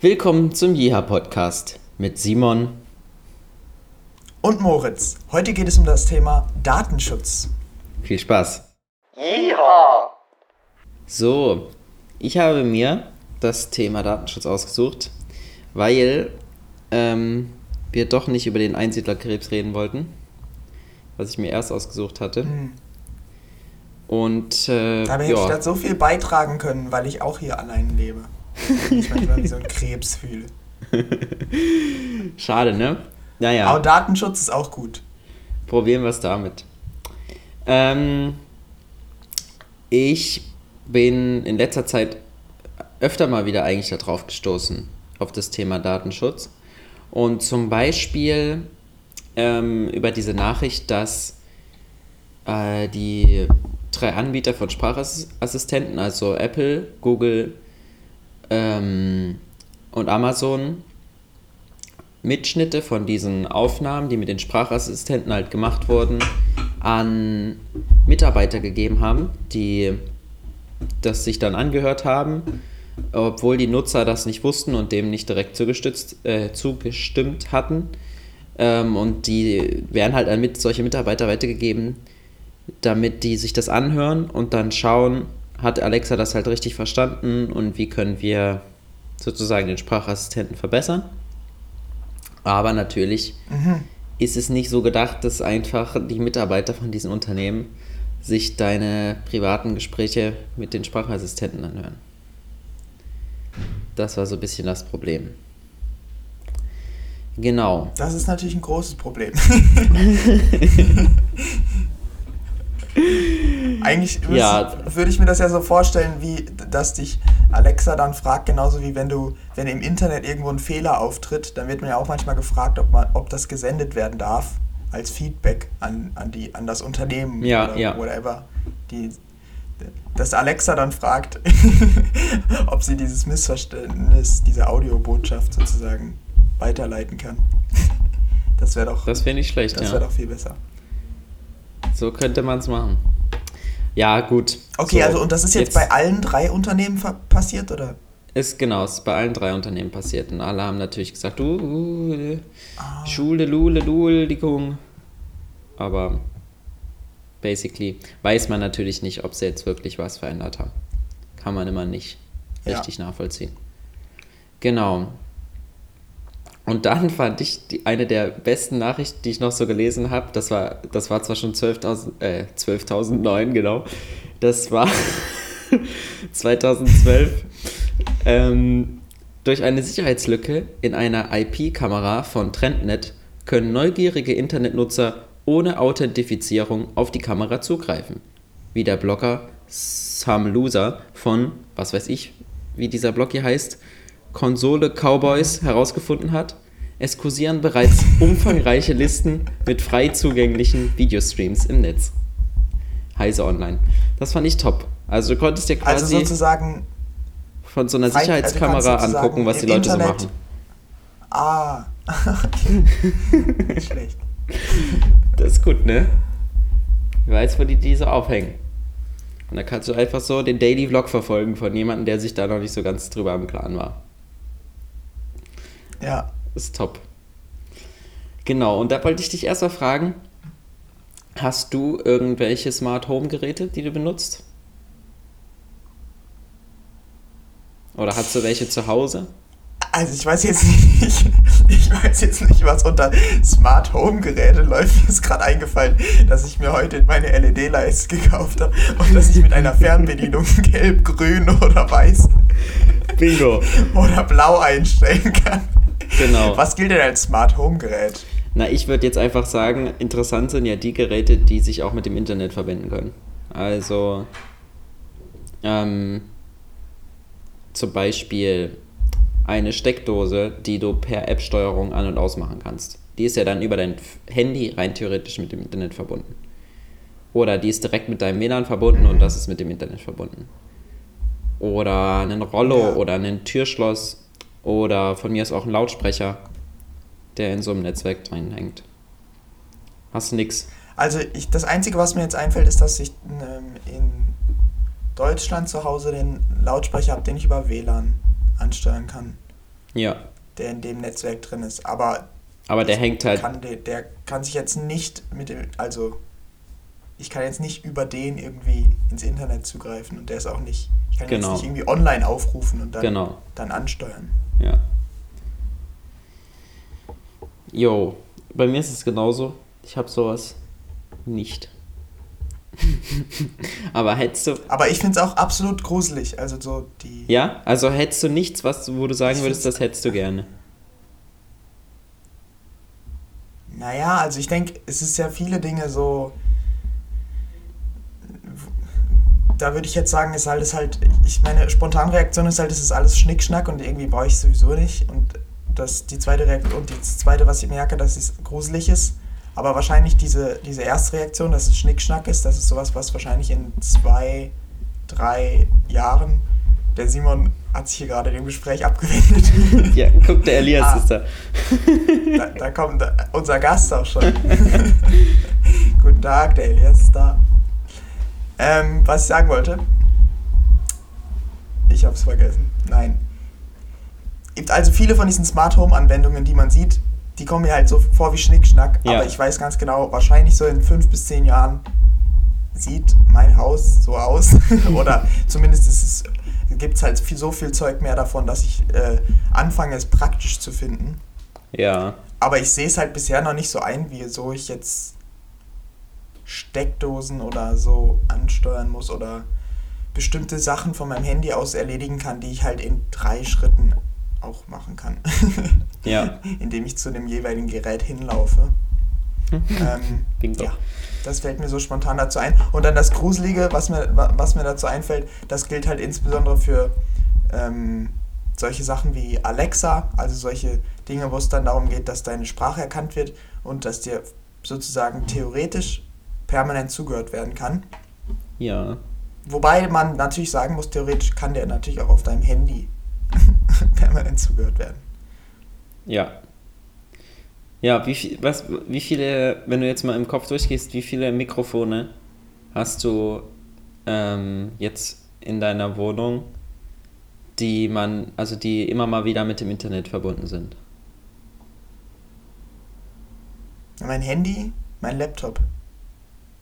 Willkommen zum Jiha Podcast mit Simon und Moritz. Heute geht es um das Thema Datenschutz. Viel Spaß. Jiha! So, ich habe mir das Thema Datenschutz ausgesucht, weil ähm, wir doch nicht über den Einsiedlerkrebs reden wollten, was ich mir erst ausgesucht hatte. Hm. Und äh, da hätte ich so viel beitragen können, weil ich auch hier allein lebe. Ich mich wie so ein Krebs fühle. Schade, ne? Naja. Aber Datenschutz ist auch gut. Probieren wir es damit. Ähm, ich bin in letzter Zeit öfter mal wieder eigentlich darauf gestoßen, auf das Thema Datenschutz. Und zum Beispiel ähm, über diese Nachricht, dass äh, die drei Anbieter von Sprachassistenten, also Apple, Google ähm, und Amazon, Mitschnitte von diesen Aufnahmen, die mit den Sprachassistenten halt gemacht wurden, an Mitarbeiter gegeben haben, die das sich dann angehört haben, obwohl die Nutzer das nicht wussten und dem nicht direkt zugestützt, äh, zugestimmt hatten. Ähm, und die werden halt an mit, solche Mitarbeiter weitergegeben, damit die sich das anhören und dann schauen, hat Alexa das halt richtig verstanden und wie können wir sozusagen den Sprachassistenten verbessern. Aber natürlich mhm. ist es nicht so gedacht, dass einfach die Mitarbeiter von diesen Unternehmen sich deine privaten Gespräche mit den Sprachassistenten anhören. Das war so ein bisschen das Problem. Genau. Das ist natürlich ein großes Problem. Eigentlich ja. würde ich mir das ja so vorstellen, wie dass dich Alexa dann fragt, genauso wie wenn du, wenn im Internet irgendwo ein Fehler auftritt, dann wird man ja auch manchmal gefragt, ob, man, ob das gesendet werden darf als Feedback an, an, die, an das Unternehmen ja, oder ja. whatever. Die, dass Alexa dann fragt, ob sie dieses Missverständnis, diese Audiobotschaft sozusagen weiterleiten kann. Das wäre doch. Das wäre nicht schlecht, Das wäre doch viel besser. So könnte man es machen. Ja, gut. Okay, so, also und das ist jetzt, jetzt, bei allen drei Unternehmen passiert, oder? Ist genau, ist bei allen drei Unternehmen passiert. Und alle haben natürlich gesagt, uh, uh ah. Schule, Lule, Luldigung. Aber basically weiß man natürlich nicht, ob sie jetzt wirklich was verändert haben. Kann man immer nicht richtig ja. nachvollziehen. Genau. Und dann fand ich die, eine der besten Nachrichten, die ich noch so gelesen habe, das war, das war zwar schon 12.000, äh, 12.009, genau, das war 2012, ähm, durch eine Sicherheitslücke in einer IP-Kamera von TrendNet können neugierige Internetnutzer ohne Authentifizierung auf die Kamera zugreifen. Wie der Blogger Sam Loser von, was weiß ich, wie dieser Blog hier heißt, Konsole Cowboys herausgefunden hat. Es kursieren bereits umfangreiche Listen mit frei zugänglichen Videostreams im Netz. Heise Online. Das fand ich top. Also du konntest dir also quasi also sozusagen von so einer also Sicherheitskamera also angucken, was die Leute Internet. so machen. Ah, Nicht schlecht. Das ist gut, ne? Ich weiß, wo die diese aufhängen. Und da kannst du einfach so den Daily Vlog verfolgen von jemandem, der sich da noch nicht so ganz drüber im Klaren war. Ja. Ist top. Genau, und da wollte ich dich erstmal fragen, hast du irgendwelche Smart Home Geräte, die du benutzt? Oder hast du welche zu Hause? Also ich weiß jetzt nicht, ich weiß jetzt nicht, was unter Smart Home Geräte läuft. Mir ist gerade eingefallen, dass ich mir heute meine LED-Leiste gekauft habe und dass ich mit einer Fernbedienung gelb, grün oder weiß Bingo. oder blau einstellen kann. Genau. Was gilt denn als Smart Home Gerät? Na, ich würde jetzt einfach sagen, interessant sind ja die Geräte, die sich auch mit dem Internet verbinden können. Also ähm, zum Beispiel eine Steckdose, die du per App-Steuerung an- und ausmachen kannst. Die ist ja dann über dein Handy rein theoretisch mit dem Internet verbunden. Oder die ist direkt mit deinem WLAN verbunden und das ist mit dem Internet verbunden. Oder ein Rollo ja. oder ein Türschloss oder von mir ist auch ein Lautsprecher, der in so einem Netzwerk drin hängt. Hast du nix? Also ich, das Einzige, was mir jetzt einfällt, ist, dass ich ähm, in Deutschland zu Hause den Lautsprecher habe, den ich über WLAN ansteuern kann. Ja. Der in dem Netzwerk drin ist. Aber, Aber der hängt halt. Kann, der, der kann sich jetzt nicht mit dem, also ich kann jetzt nicht über den irgendwie ins Internet zugreifen und der ist auch nicht, ich kann genau. jetzt nicht irgendwie online aufrufen und dann, genau. dann ansteuern. Ja. Jo, bei mir ist es genauso. Ich habe sowas nicht. Aber hättest du. Aber ich finde es auch absolut gruselig. Also so die. Ja, also hättest du nichts, was, wo du sagen würdest, das hättest du gerne. Naja, also ich denke, es ist ja viele Dinge so. Da würde ich jetzt sagen, ist alles halt. Ich meine, Spontanreaktion ist halt, es ist alles Schnickschnack und irgendwie brauche ich sowieso nicht. Und das die zweite Reaktion und das zweite, was ich merke, dass es gruselig ist. Aber wahrscheinlich diese, diese erste Reaktion, dass es Schnickschnack ist, das ist sowas, was wahrscheinlich in zwei, drei Jahren. Der Simon hat sich hier gerade dem Gespräch abgewendet. Ja, guck, der Elias ah, ist da. da. Da kommt unser Gast auch schon. Guten Tag, der Elias ist da. Ähm, was ich sagen wollte. Ich hab's vergessen. Nein gibt also viele von diesen Smart Home Anwendungen, die man sieht, die kommen mir halt so vor wie Schnickschnack. Ja. Aber ich weiß ganz genau, wahrscheinlich so in fünf bis zehn Jahren sieht mein Haus so aus. Oder zumindest gibt es halt viel, so viel Zeug mehr davon, dass ich äh, anfange, es praktisch zu finden. Ja. Aber ich sehe es halt bisher noch nicht so ein, wie so ich jetzt Steckdosen oder so ansteuern muss oder bestimmte Sachen von meinem Handy aus erledigen kann, die ich halt in drei Schritten auch machen kann. ja. Indem ich zu dem jeweiligen Gerät hinlaufe. ähm, ja, das fällt mir so spontan dazu ein. Und dann das Gruselige, was mir, was mir dazu einfällt, das gilt halt insbesondere für ähm, solche Sachen wie Alexa, also solche Dinge, wo es dann darum geht, dass deine Sprache erkannt wird und dass dir sozusagen theoretisch permanent zugehört werden kann. Ja. Wobei man natürlich sagen muss, theoretisch kann der natürlich auch auf deinem Handy permanent zugehört werden. Ja. Ja, wie, viel, was, wie viele, wenn du jetzt mal im Kopf durchgehst, wie viele Mikrofone hast du ähm, jetzt in deiner Wohnung, die man, also die immer mal wieder mit dem Internet verbunden sind? Mein Handy, mein Laptop.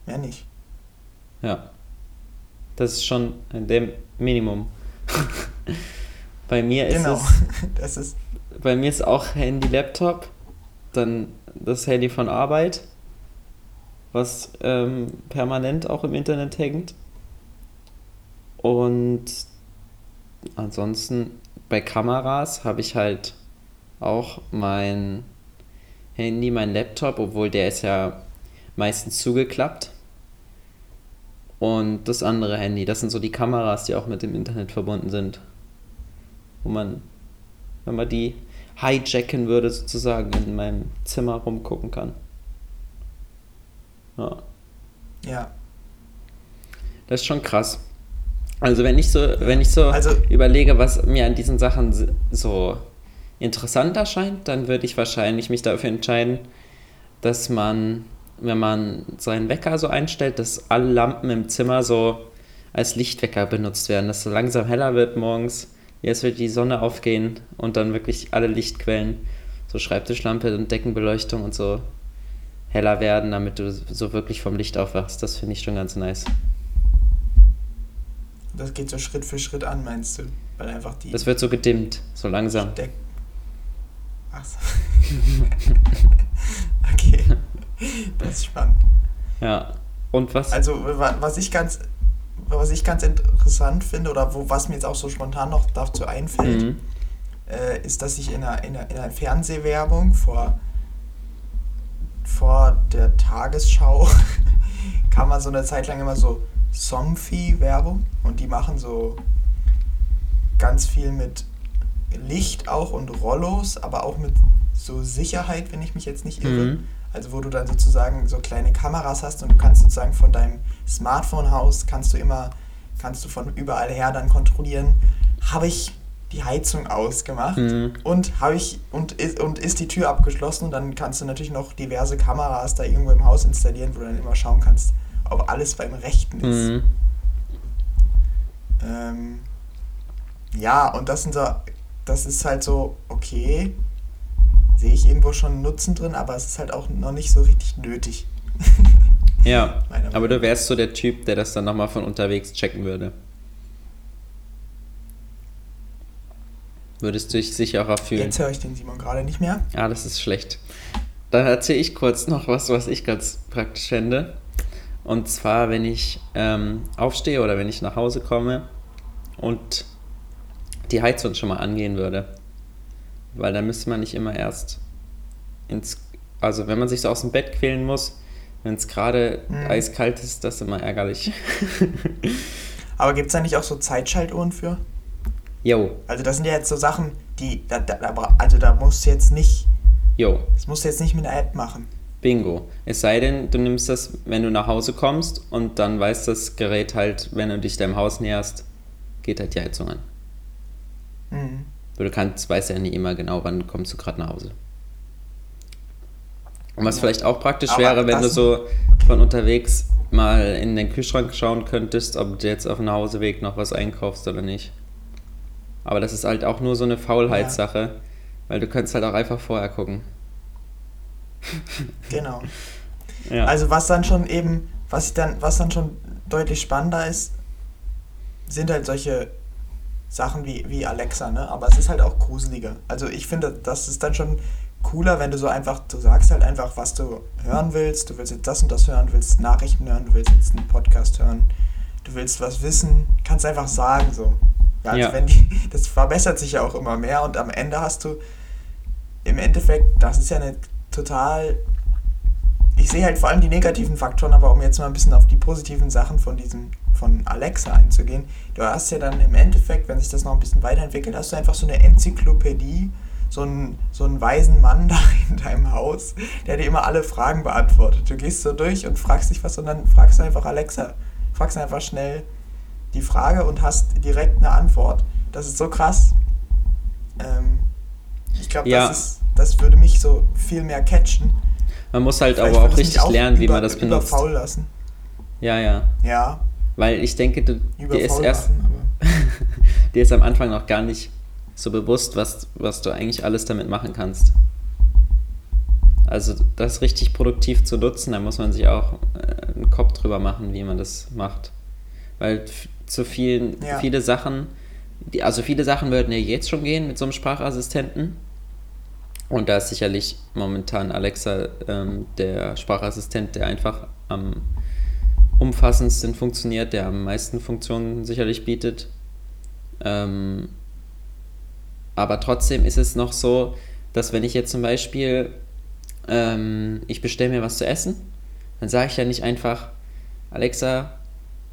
Mehr nicht. Ja. Das ist schon der Minimum. Bei mir ist genau. es. das ist bei mir ist auch Handy, Laptop, dann das Handy von Arbeit, was ähm, permanent auch im Internet hängt. Und ansonsten bei Kameras habe ich halt auch mein Handy, mein Laptop, obwohl der ist ja meistens zugeklappt. Und das andere Handy, das sind so die Kameras, die auch mit dem Internet verbunden sind wo man, wenn man die hijacken würde, sozusagen in meinem Zimmer rumgucken kann. Ja. Ja. Das ist schon krass. Also wenn ich so, wenn ich so also, überlege, was mir an diesen Sachen so interessant erscheint, dann würde ich wahrscheinlich mich dafür entscheiden, dass man, wenn man seinen Wecker so einstellt, dass alle Lampen im Zimmer so als Lichtwecker benutzt werden, dass es so langsam heller wird morgens jetzt wird die Sonne aufgehen und dann wirklich alle Lichtquellen, so Schreibtischlampe und Deckenbeleuchtung und so heller werden, damit du so wirklich vom Licht aufwachst. Das finde ich schon ganz nice. Das geht so Schritt für Schritt an, meinst du? Weil einfach die. Das wird so gedimmt, so langsam. Deck Achso. okay. Das ist spannend. Ja. Und was? Also, was ich ganz was ich ganz interessant finde oder wo, was mir jetzt auch so spontan noch dazu einfällt, mhm. äh, ist, dass ich in einer, in einer, in einer Fernsehwerbung vor, vor der Tagesschau kam man so eine Zeit lang immer so Somfy-Werbung und die machen so ganz viel mit Licht auch und Rollos, aber auch mit so Sicherheit, wenn ich mich jetzt nicht irre. Mhm. Also wo du dann sozusagen so kleine Kameras hast und du kannst sozusagen von deinem Smartphone aus, kannst du immer, kannst du von überall her dann kontrollieren, habe ich die Heizung ausgemacht mhm. und habe ich und ist, und ist die Tür abgeschlossen und dann kannst du natürlich noch diverse Kameras da irgendwo im Haus installieren, wo du dann immer schauen kannst, ob alles beim Rechten ist. Mhm. Ähm, ja, und das sind so das ist halt so, okay, sehe ich irgendwo schon einen Nutzen drin, aber es ist halt auch noch nicht so richtig nötig. ja, aber du wärst so der Typ, der das dann nochmal von unterwegs checken würde. Würdest du dich sicherer fühlen? Jetzt höre ich den Simon gerade nicht mehr. Ja, das ist schlecht. Dann erzähle ich kurz noch was, was ich ganz praktisch fände. Und zwar, wenn ich ähm, aufstehe oder wenn ich nach Hause komme und die Heizung schon mal angehen würde. Weil dann müsste man nicht immer erst ins. Also, wenn man sich so aus dem Bett quälen muss, wenn es gerade mhm. eiskalt ist, das ist immer ärgerlich. Aber gibt es da nicht auch so Zeitschaltuhren für? Jo. Also, das sind ja jetzt so Sachen, die. Da, da, also, da musst du jetzt nicht. Jo. Das musst du jetzt nicht mit einer App machen. Bingo. Es sei denn, du nimmst das, wenn du nach Hause kommst und dann weiß das Gerät halt, wenn du dich deinem Haus näherst, geht halt die Heizung an. Mhm. Du kannst, weißt ja nicht immer genau, wann kommst du gerade nach Hause. Und was ja. vielleicht auch praktisch Aber wäre, wenn du so von unterwegs mal in den Kühlschrank schauen könntest, ob du jetzt auf dem Nachhauseweg noch was einkaufst oder nicht. Aber das ist halt auch nur so eine Faulheitssache, ja. weil du könntest halt auch einfach vorher gucken. Genau. Ja. Also was dann schon eben, was dann, was dann schon deutlich spannender ist, sind halt solche Sachen wie, wie Alexa, ne? Aber es ist halt auch gruseliger. Also ich finde, das ist dann schon cooler, wenn du so einfach, du sagst halt einfach, was du hören willst. Du willst jetzt das und das hören, du willst Nachrichten hören, du willst jetzt einen Podcast hören, du willst was wissen, kannst einfach sagen so. Ja, also ja. Wenn die, das verbessert sich ja auch immer mehr und am Ende hast du im Endeffekt, das ist ja eine total. Ich sehe halt vor allem die negativen Faktoren, aber um jetzt mal ein bisschen auf die positiven Sachen von diesem von Alexa einzugehen, du hast ja dann im Endeffekt, wenn sich das noch ein bisschen weiterentwickelt, hast du einfach so eine Enzyklopädie, so einen, so einen weisen Mann da in deinem Haus, der dir immer alle Fragen beantwortet. Du gehst so durch und fragst dich was und dann fragst du einfach Alexa, fragst einfach schnell die Frage und hast direkt eine Antwort. Das ist so krass. Ähm, ich glaube, ja. das, das würde mich so viel mehr catchen. Man muss halt Vielleicht aber auch richtig auch lernen, über, wie man das benutzt. Faul lassen. Ja, ja. Ja. Weil ich denke, du, dir ist erst, dir ist am Anfang noch gar nicht so bewusst, was, was du eigentlich alles damit machen kannst. Also das richtig produktiv zu nutzen, da muss man sich auch äh, einen Kopf drüber machen, wie man das macht. Weil zu vielen, ja. viele Sachen, die, also viele Sachen würden ja jetzt schon gehen mit so einem Sprachassistenten. Und da ist sicherlich momentan Alexa ähm, der Sprachassistent, der einfach am umfassendsten funktioniert, der am meisten Funktionen sicherlich bietet. Ähm, aber trotzdem ist es noch so, dass wenn ich jetzt zum Beispiel, ähm, ich bestelle mir was zu essen, dann sage ich ja nicht einfach, Alexa,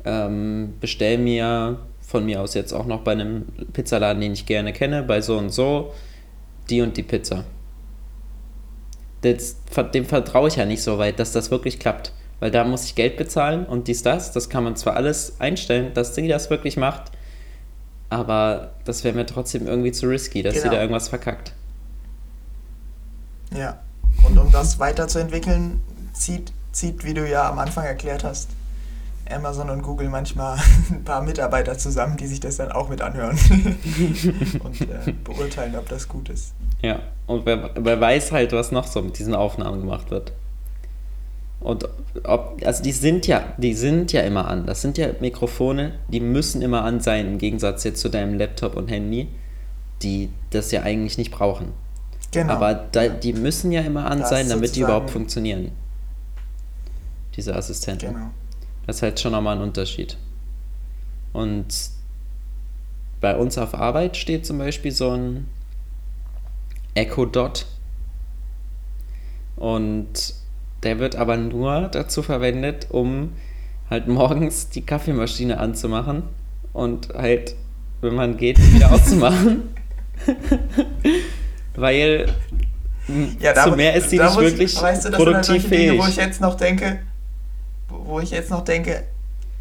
ähm, bestell mir von mir aus jetzt auch noch bei einem Pizzaladen, den ich gerne kenne, bei so und so, die und die Pizza. Das, dem vertraue ich ja nicht so weit, dass das wirklich klappt weil da muss ich Geld bezahlen und dies, das. Das kann man zwar alles einstellen, dass sie das wirklich macht, aber das wäre mir trotzdem irgendwie zu risky, dass genau. sie da irgendwas verkackt. Ja, und um das weiterzuentwickeln, zieht, zieht, wie du ja am Anfang erklärt hast, Amazon und Google manchmal ein paar Mitarbeiter zusammen, die sich das dann auch mit anhören und äh, beurteilen, ob das gut ist. Ja, und wer, wer weiß halt, was noch so mit diesen Aufnahmen gemacht wird. Und ob, also die sind ja, die sind ja immer an. Das sind ja Mikrofone, die müssen immer an sein, im Gegensatz jetzt zu deinem Laptop und Handy, die das ja eigentlich nicht brauchen. Genau. Aber da, die müssen ja immer an das sein, damit die überhaupt funktionieren. Diese Assistenten. Genau. Das ist halt schon nochmal ein Unterschied. Und bei uns auf Arbeit steht zum Beispiel so ein Echo Dot. Und der wird aber nur dazu verwendet, um halt morgens die Kaffeemaschine anzumachen und halt, wenn man geht, wieder auszumachen. Weil ja, zu mehr ist sie nicht wirklich weißt du, das produktiv sind fähig. Dinge, wo ich jetzt noch denke, wo ich jetzt noch denke,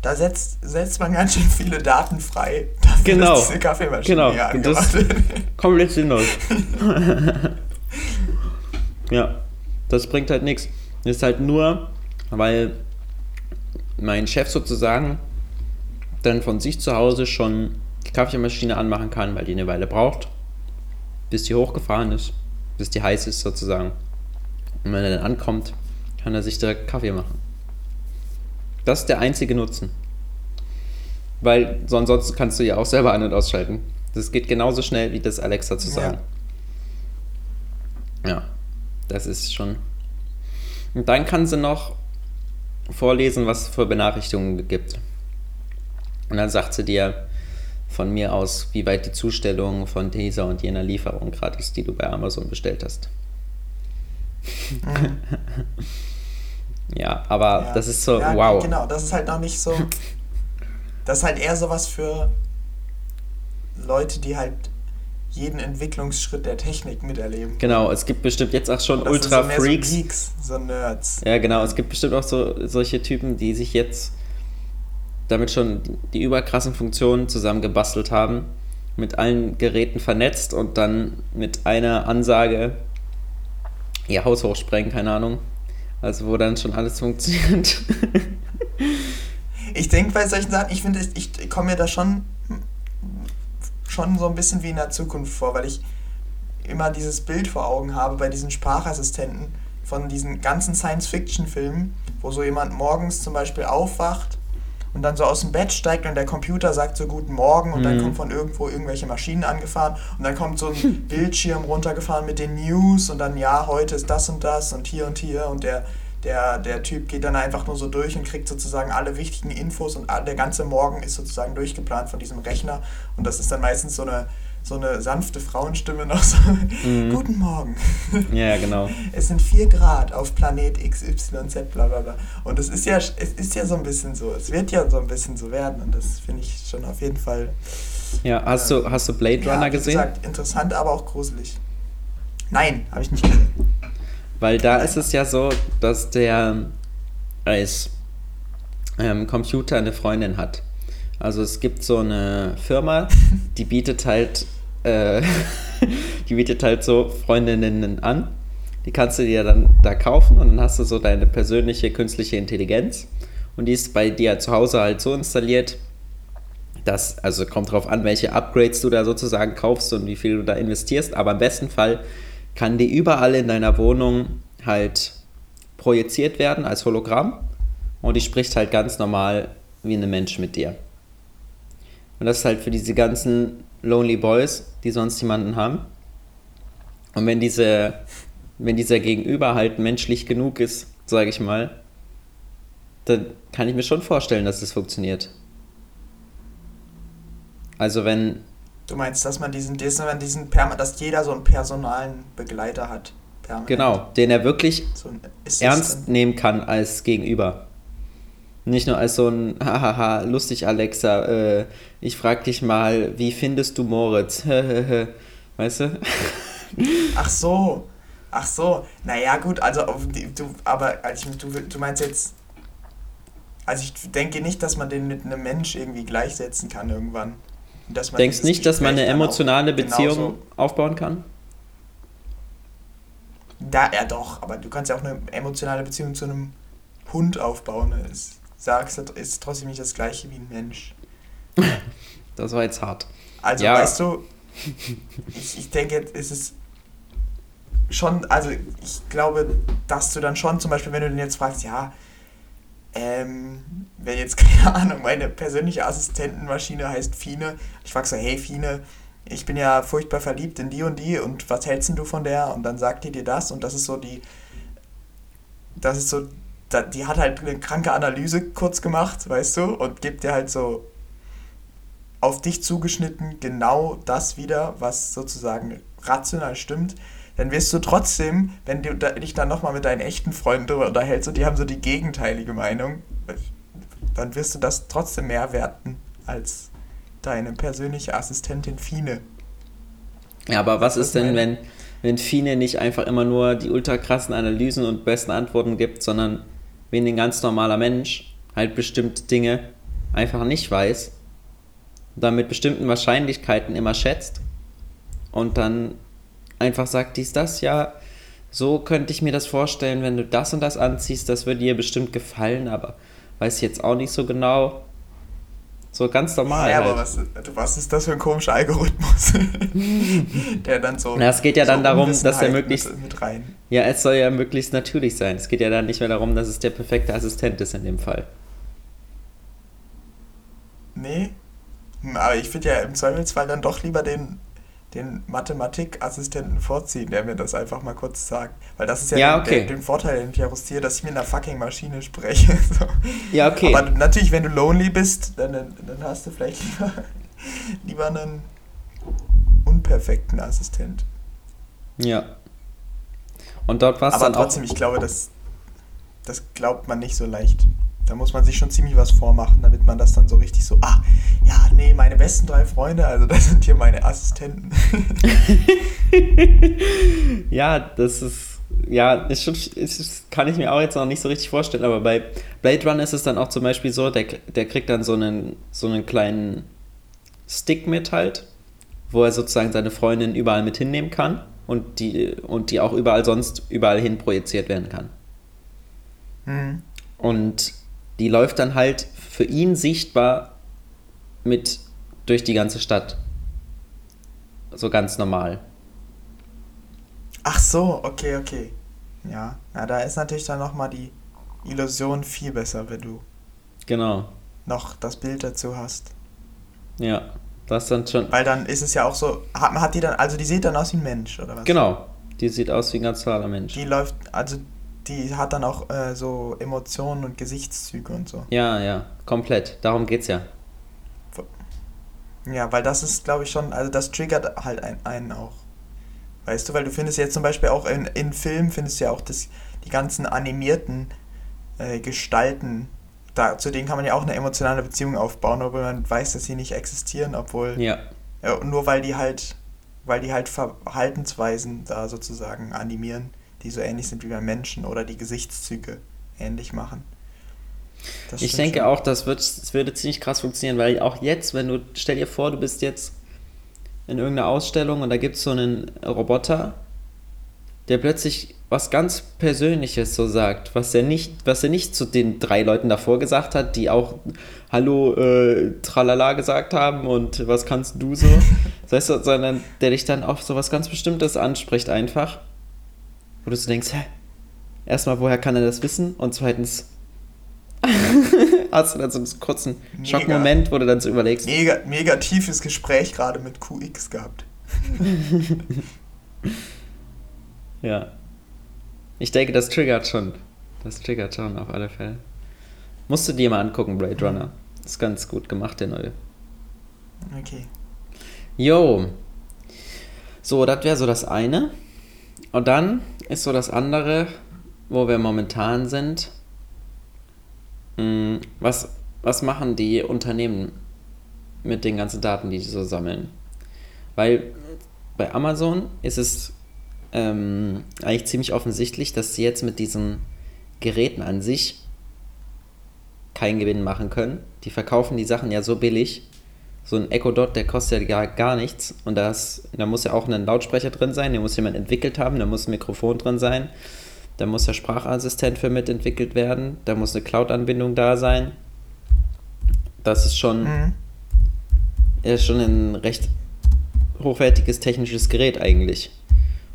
da setzt, setzt man ganz schön viele Daten frei, dafür, genau. dass diese Kaffeemaschine genau. das komplett sinnlos. ja, das bringt halt nichts. Das ist halt nur, weil mein Chef sozusagen dann von sich zu Hause schon die Kaffeemaschine anmachen kann, weil die eine Weile braucht. bis die hochgefahren ist, bis die heiß ist sozusagen. Und wenn er dann ankommt, kann er sich direkt Kaffee machen. Das ist der einzige Nutzen. Weil sonst kannst du ja auch selber an- und ausschalten. Das geht genauso schnell wie das Alexa zu sagen. Ja, ja das ist schon. Und dann kann sie noch vorlesen, was es für Benachrichtigungen gibt. Und dann sagt sie dir von mir aus, wie weit die Zustellung von dieser und jener Lieferung gerade ist, die du bei Amazon bestellt hast. Mhm. ja, aber ja. das ist so, ja, wow. Genau, das ist halt noch nicht so. Das ist halt eher sowas für Leute, die halt jeden Entwicklungsschritt der Technik miterleben. Genau, es gibt bestimmt jetzt auch schon Ultra-Freaks. So, Geeks, so Nerds. Ja, genau, es gibt bestimmt auch so solche Typen, die sich jetzt damit schon die überkrassen Funktionen zusammengebastelt haben, mit allen Geräten vernetzt und dann mit einer Ansage ihr Haus hochsprengen, keine Ahnung. Also wo dann schon alles funktioniert. ich denke bei solchen Sachen, ich finde, ich komme mir da schon schon so ein bisschen wie in der Zukunft vor, weil ich immer dieses Bild vor Augen habe bei diesen Sprachassistenten von diesen ganzen Science-Fiction-Filmen, wo so jemand morgens zum Beispiel aufwacht und dann so aus dem Bett steigt und der Computer sagt so guten Morgen und mhm. dann kommt von irgendwo irgendwelche Maschinen angefahren und dann kommt so ein Bildschirm runtergefahren mit den News und dann ja, heute ist das und das und hier und hier und der der, der Typ geht dann einfach nur so durch und kriegt sozusagen alle wichtigen Infos und der ganze Morgen ist sozusagen durchgeplant von diesem Rechner. Und das ist dann meistens so eine, so eine sanfte Frauenstimme noch so. Mhm. Guten Morgen. Ja, genau. Es sind 4 Grad auf Planet XYZ, bla bla bla. Und es ist ja, es ist ja so ein bisschen so. Es wird ja so ein bisschen so werden. Und das finde ich schon auf jeden Fall. Ja, hast, äh, du, hast du Blade Runner ja, gesehen? Gesagt, interessant, aber auch gruselig. Nein, habe ich nicht gesehen. Weil da ist es ja so, dass der als ähm, Computer eine Freundin hat. Also es gibt so eine Firma, die bietet halt, äh, die bietet halt so Freundinnen an. Die kannst du dir dann da kaufen und dann hast du so deine persönliche künstliche Intelligenz. Und die ist bei dir zu Hause halt so installiert, dass, also kommt drauf an, welche Upgrades du da sozusagen kaufst und wie viel du da investierst, aber im besten Fall kann die überall in deiner Wohnung halt projiziert werden als Hologramm und die spricht halt ganz normal wie ein Mensch mit dir. Und das ist halt für diese ganzen Lonely Boys, die sonst jemanden haben. Und wenn diese, wenn dieser Gegenüber halt menschlich genug ist, sage ich mal, dann kann ich mir schon vorstellen, dass das funktioniert. Also wenn Du meinst, dass man diesen, diesen, diesen dass jeder so einen personalen Begleiter hat. Permanent. Genau, den er wirklich so ernst nehmen kann als Gegenüber. Nicht nur als so ein Hahaha, lustig Alexa, äh, ich frag dich mal, wie findest du Moritz? weißt du? Ach so, ach so. Naja, gut, also du, aber also du, du meinst jetzt, also ich denke nicht, dass man den mit einem Mensch irgendwie gleichsetzen kann irgendwann. Denkst nicht, dass man eine emotionale Beziehung aufbauen kann? Da, ja doch, aber du kannst ja auch eine emotionale Beziehung zu einem Hund aufbauen. Es sagst, ist trotzdem nicht das gleiche wie ein Mensch. Das war jetzt hart. Also ja. weißt du, ich, ich denke, es ist schon, also ich glaube, dass du dann schon zum Beispiel, wenn du den jetzt fragst, ja, ähm, wenn jetzt, keine Ahnung, meine persönliche Assistentenmaschine heißt Fine, ich frage so, hey Fine, ich bin ja furchtbar verliebt in die und die und was hältst du von der? Und dann sagt die dir das und das ist so die, das ist so, die hat halt eine kranke Analyse kurz gemacht, weißt du, und gibt dir halt so auf dich zugeschnitten genau das wieder, was sozusagen rational stimmt dann wirst du trotzdem, wenn du dich dann nochmal mit deinen echten Freunden darüber unterhältst und die haben so die gegenteilige Meinung, dann wirst du das trotzdem mehr werten als deine persönliche Assistentin Fine. Ja, aber was ist denn, wenn, wenn Fine nicht einfach immer nur die ultra krassen Analysen und besten Antworten gibt, sondern wenn ein ganz normaler Mensch halt bestimmte Dinge einfach nicht weiß, dann mit bestimmten Wahrscheinlichkeiten immer schätzt und dann einfach sagt, dies, das, ja, so könnte ich mir das vorstellen, wenn du das und das anziehst, das würde dir bestimmt gefallen, aber weiß jetzt auch nicht so genau. So ganz normal. Ja, halt. aber was, was ist das für ein komischer Algorithmus? Der dann so. Na, es geht ja dann so darum, dass er möglichst. Mit, mit rein. Ja, es soll ja möglichst natürlich sein. Es geht ja dann nicht mehr darum, dass es der perfekte Assistent ist in dem Fall. Nee. Hm, aber ich finde ja im Zweifelsfall dann doch lieber den den Mathematikassistenten vorziehen, der mir das einfach mal kurz sagt. Weil das ist ja, ja okay. den, den, Vorteil, den ich herausziehe, dass ich mit einer fucking Maschine spreche. so. Ja, okay. Aber natürlich, wenn du lonely bist, dann, dann, hast du vielleicht lieber, lieber einen unperfekten Assistent. Ja. Und dort war es dann Aber trotzdem, ich glaube, das, das glaubt man nicht so leicht. Da muss man sich schon ziemlich was vormachen, damit man das dann so richtig so, ah, ja, nee, meine besten drei Freunde, also das sind hier meine Assistenten. ja, das ist, ja, ist schon, ist, kann ich mir auch jetzt noch nicht so richtig vorstellen, aber bei Blade Runner ist es dann auch zum Beispiel so, der, der kriegt dann so einen, so einen kleinen Stick mit halt, wo er sozusagen seine Freundin überall mit hinnehmen kann und die, und die auch überall sonst überall hin projiziert werden kann. Mhm. Und die läuft dann halt für ihn sichtbar mit durch die ganze Stadt. So ganz normal. Ach so, okay, okay. Ja, ja da ist natürlich dann nochmal die Illusion viel besser, wenn du genau noch das Bild dazu hast. Ja, das dann schon. Weil dann ist es ja auch so, hat, hat die dann, also die sieht dann aus wie ein Mensch, oder was? Genau, die sieht aus wie ein ganz normaler Mensch. Die läuft, also die hat dann auch äh, so Emotionen und Gesichtszüge und so. Ja, ja, komplett. Darum geht's ja. Ja, weil das ist, glaube ich, schon, also das triggert halt ein, einen auch. Weißt du, weil du findest jetzt zum Beispiel auch in, in Filmen, findest du ja auch das, die ganzen animierten äh, Gestalten, da, zu denen kann man ja auch eine emotionale Beziehung aufbauen, obwohl man weiß, dass sie nicht existieren, obwohl. Ja. ja nur weil die halt, weil die halt Verhaltensweisen da sozusagen animieren die so ähnlich sind wie bei Menschen oder die Gesichtszüge ähnlich machen. Das ich denke schon. auch, das, wird, das würde ziemlich krass funktionieren, weil auch jetzt, wenn du, stell dir vor, du bist jetzt in irgendeiner Ausstellung und da gibt es so einen Roboter, der plötzlich was ganz Persönliches so sagt, was er nicht, was er nicht zu den drei Leuten davor gesagt hat, die auch Hallo, äh, Tralala gesagt haben und was kannst du so, das heißt, sondern der dich dann auf so was ganz Bestimmtes anspricht einfach wo du so denkst, hä? Erstmal, woher kann er das wissen? Und zweitens, hast du dann so einen kurzen mega, Schockmoment, wo du dann so überlegst. Mega, mega tiefes Gespräch gerade mit QX gehabt. ja. Ich denke, das triggert schon. Das triggert schon auf alle Fälle. Musst du dir mal angucken, Blade Runner. Ist ganz gut gemacht, der neue. Okay. Jo. So, das wäre so das eine. Und dann ist so das andere, wo wir momentan sind. Hm, was, was machen die Unternehmen mit den ganzen Daten, die sie so sammeln? Weil bei Amazon ist es ähm, eigentlich ziemlich offensichtlich, dass sie jetzt mit diesen Geräten an sich keinen Gewinn machen können. Die verkaufen die Sachen ja so billig, so ein Echo Dot, der kostet ja gar, gar nichts. Und das, da muss ja auch ein Lautsprecher drin sein, den muss jemand entwickelt haben, da muss ein Mikrofon drin sein, da muss der Sprachassistent für mitentwickelt werden, da muss eine Cloud-Anbindung da sein. Das ist schon, mhm. ist schon ein recht hochwertiges technisches Gerät eigentlich.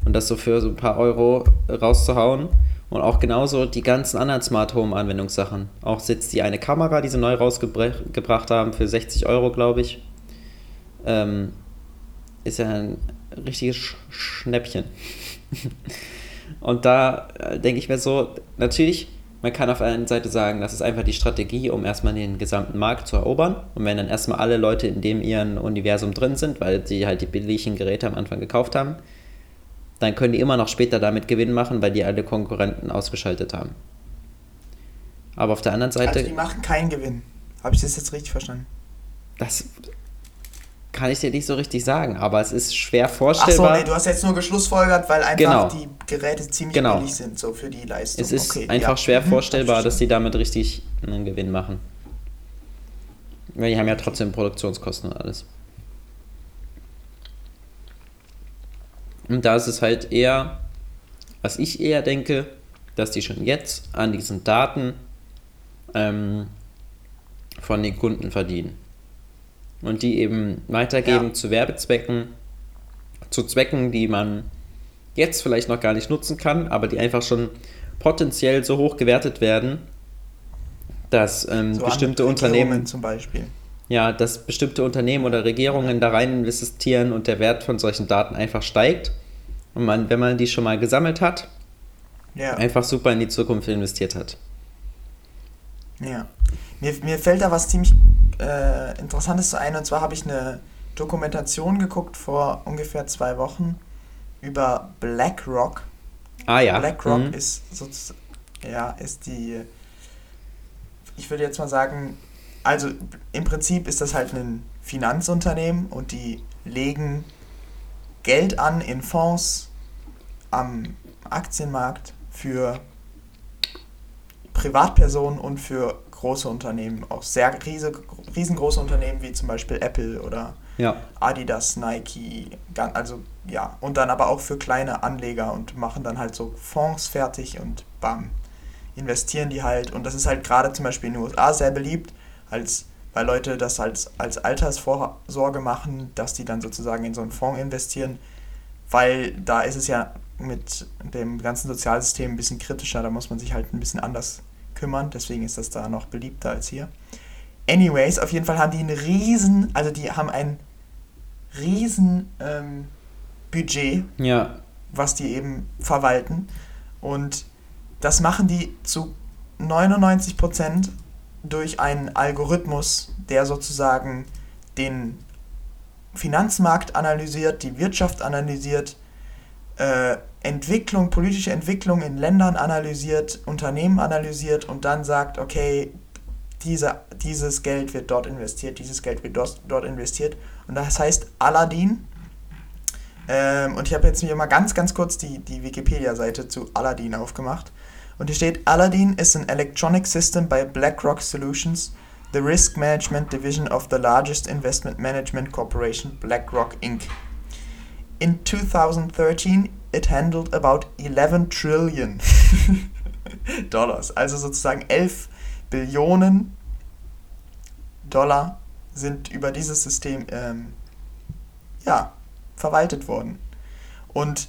Und das so für so ein paar Euro rauszuhauen. Und auch genauso die ganzen anderen Smart Home Anwendungssachen. Auch sitzt die eine Kamera, die sie neu rausgebracht haben, für 60 Euro, glaube ich. Ähm, ist ja ein richtiges Sch Schnäppchen. Und da äh, denke ich mir so, natürlich, man kann auf der einen Seite sagen, das ist einfach die Strategie, um erstmal den gesamten Markt zu erobern. Und wenn dann erstmal alle Leute in dem ihren Universum drin sind, weil sie halt die billigen Geräte am Anfang gekauft haben, dann können die immer noch später damit Gewinn machen, weil die alle Konkurrenten ausgeschaltet haben. Aber auf der anderen Seite. Also die machen keinen Gewinn. Habe ich das jetzt richtig verstanden? Das kann ich dir nicht so richtig sagen, aber es ist schwer vorstellbar. Achso, nee, du hast jetzt nur geschlussfolgert, weil einfach genau. die Geräte ziemlich genau. billig sind, so für die Leistung. Es ist okay, einfach ja. schwer mhm, vorstellbar, dass die damit richtig einen Gewinn machen. Weil die haben ja trotzdem Produktionskosten und alles. Und da ist es halt eher, was ich eher denke, dass die schon jetzt an diesen Daten ähm, von den Kunden verdienen. und die eben weitergeben ja. zu Werbezwecken, zu Zwecken, die man jetzt vielleicht noch gar nicht nutzen kann, aber die einfach schon potenziell so hoch gewertet werden, dass ähm, so bestimmte Unternehmen zum Beispiel. Ja, dass bestimmte Unternehmen oder Regierungen da rein investieren und der Wert von solchen Daten einfach steigt. Und man, wenn man die schon mal gesammelt hat, ja. einfach super in die Zukunft investiert hat. Ja. Mir, mir fällt da was ziemlich äh, Interessantes ein. Und zwar habe ich eine Dokumentation geguckt vor ungefähr zwei Wochen über BlackRock. Ah ja. BlackRock mhm. ist sozusagen, ja, ist die, ich würde jetzt mal sagen, also im Prinzip ist das halt ein Finanzunternehmen und die legen Geld an in Fonds am Aktienmarkt für Privatpersonen und für große Unternehmen, auch sehr riesengroße Unternehmen wie zum Beispiel Apple oder ja. Adidas, Nike, also ja, und dann aber auch für kleine Anleger und machen dann halt so Fonds fertig und bam, investieren die halt. Und das ist halt gerade zum Beispiel in den USA sehr beliebt, als, weil Leute das als, als Altersvorsorge machen, dass die dann sozusagen in so einen Fonds investieren, weil da ist es ja mit dem ganzen Sozialsystem ein bisschen kritischer, da muss man sich halt ein bisschen anders kümmern, deswegen ist das da noch beliebter als hier. Anyways, auf jeden Fall haben die einen riesen, also die haben ein riesen ähm, Budget, ja. was die eben verwalten. Und das machen die zu 99 Prozent durch einen Algorithmus, der sozusagen den Finanzmarkt analysiert, die Wirtschaft analysiert, äh, Entwicklung, politische Entwicklung in Ländern analysiert, Unternehmen analysiert und dann sagt, okay, diese, dieses Geld wird dort investiert, dieses Geld wird dort, dort investiert. Und das heißt Aladdin. Ähm, und ich habe jetzt mir mal ganz, ganz kurz die, die Wikipedia-Seite zu Aladdin aufgemacht. Und hier steht, Aladdin is an electronic system by BlackRock Solutions, the risk management division of the largest investment management corporation, BlackRock Inc. In 2013, it handled about 11 trillion Dollars, also sozusagen 11 Billionen Dollar sind über dieses System ähm, ja, verwaltet worden. Und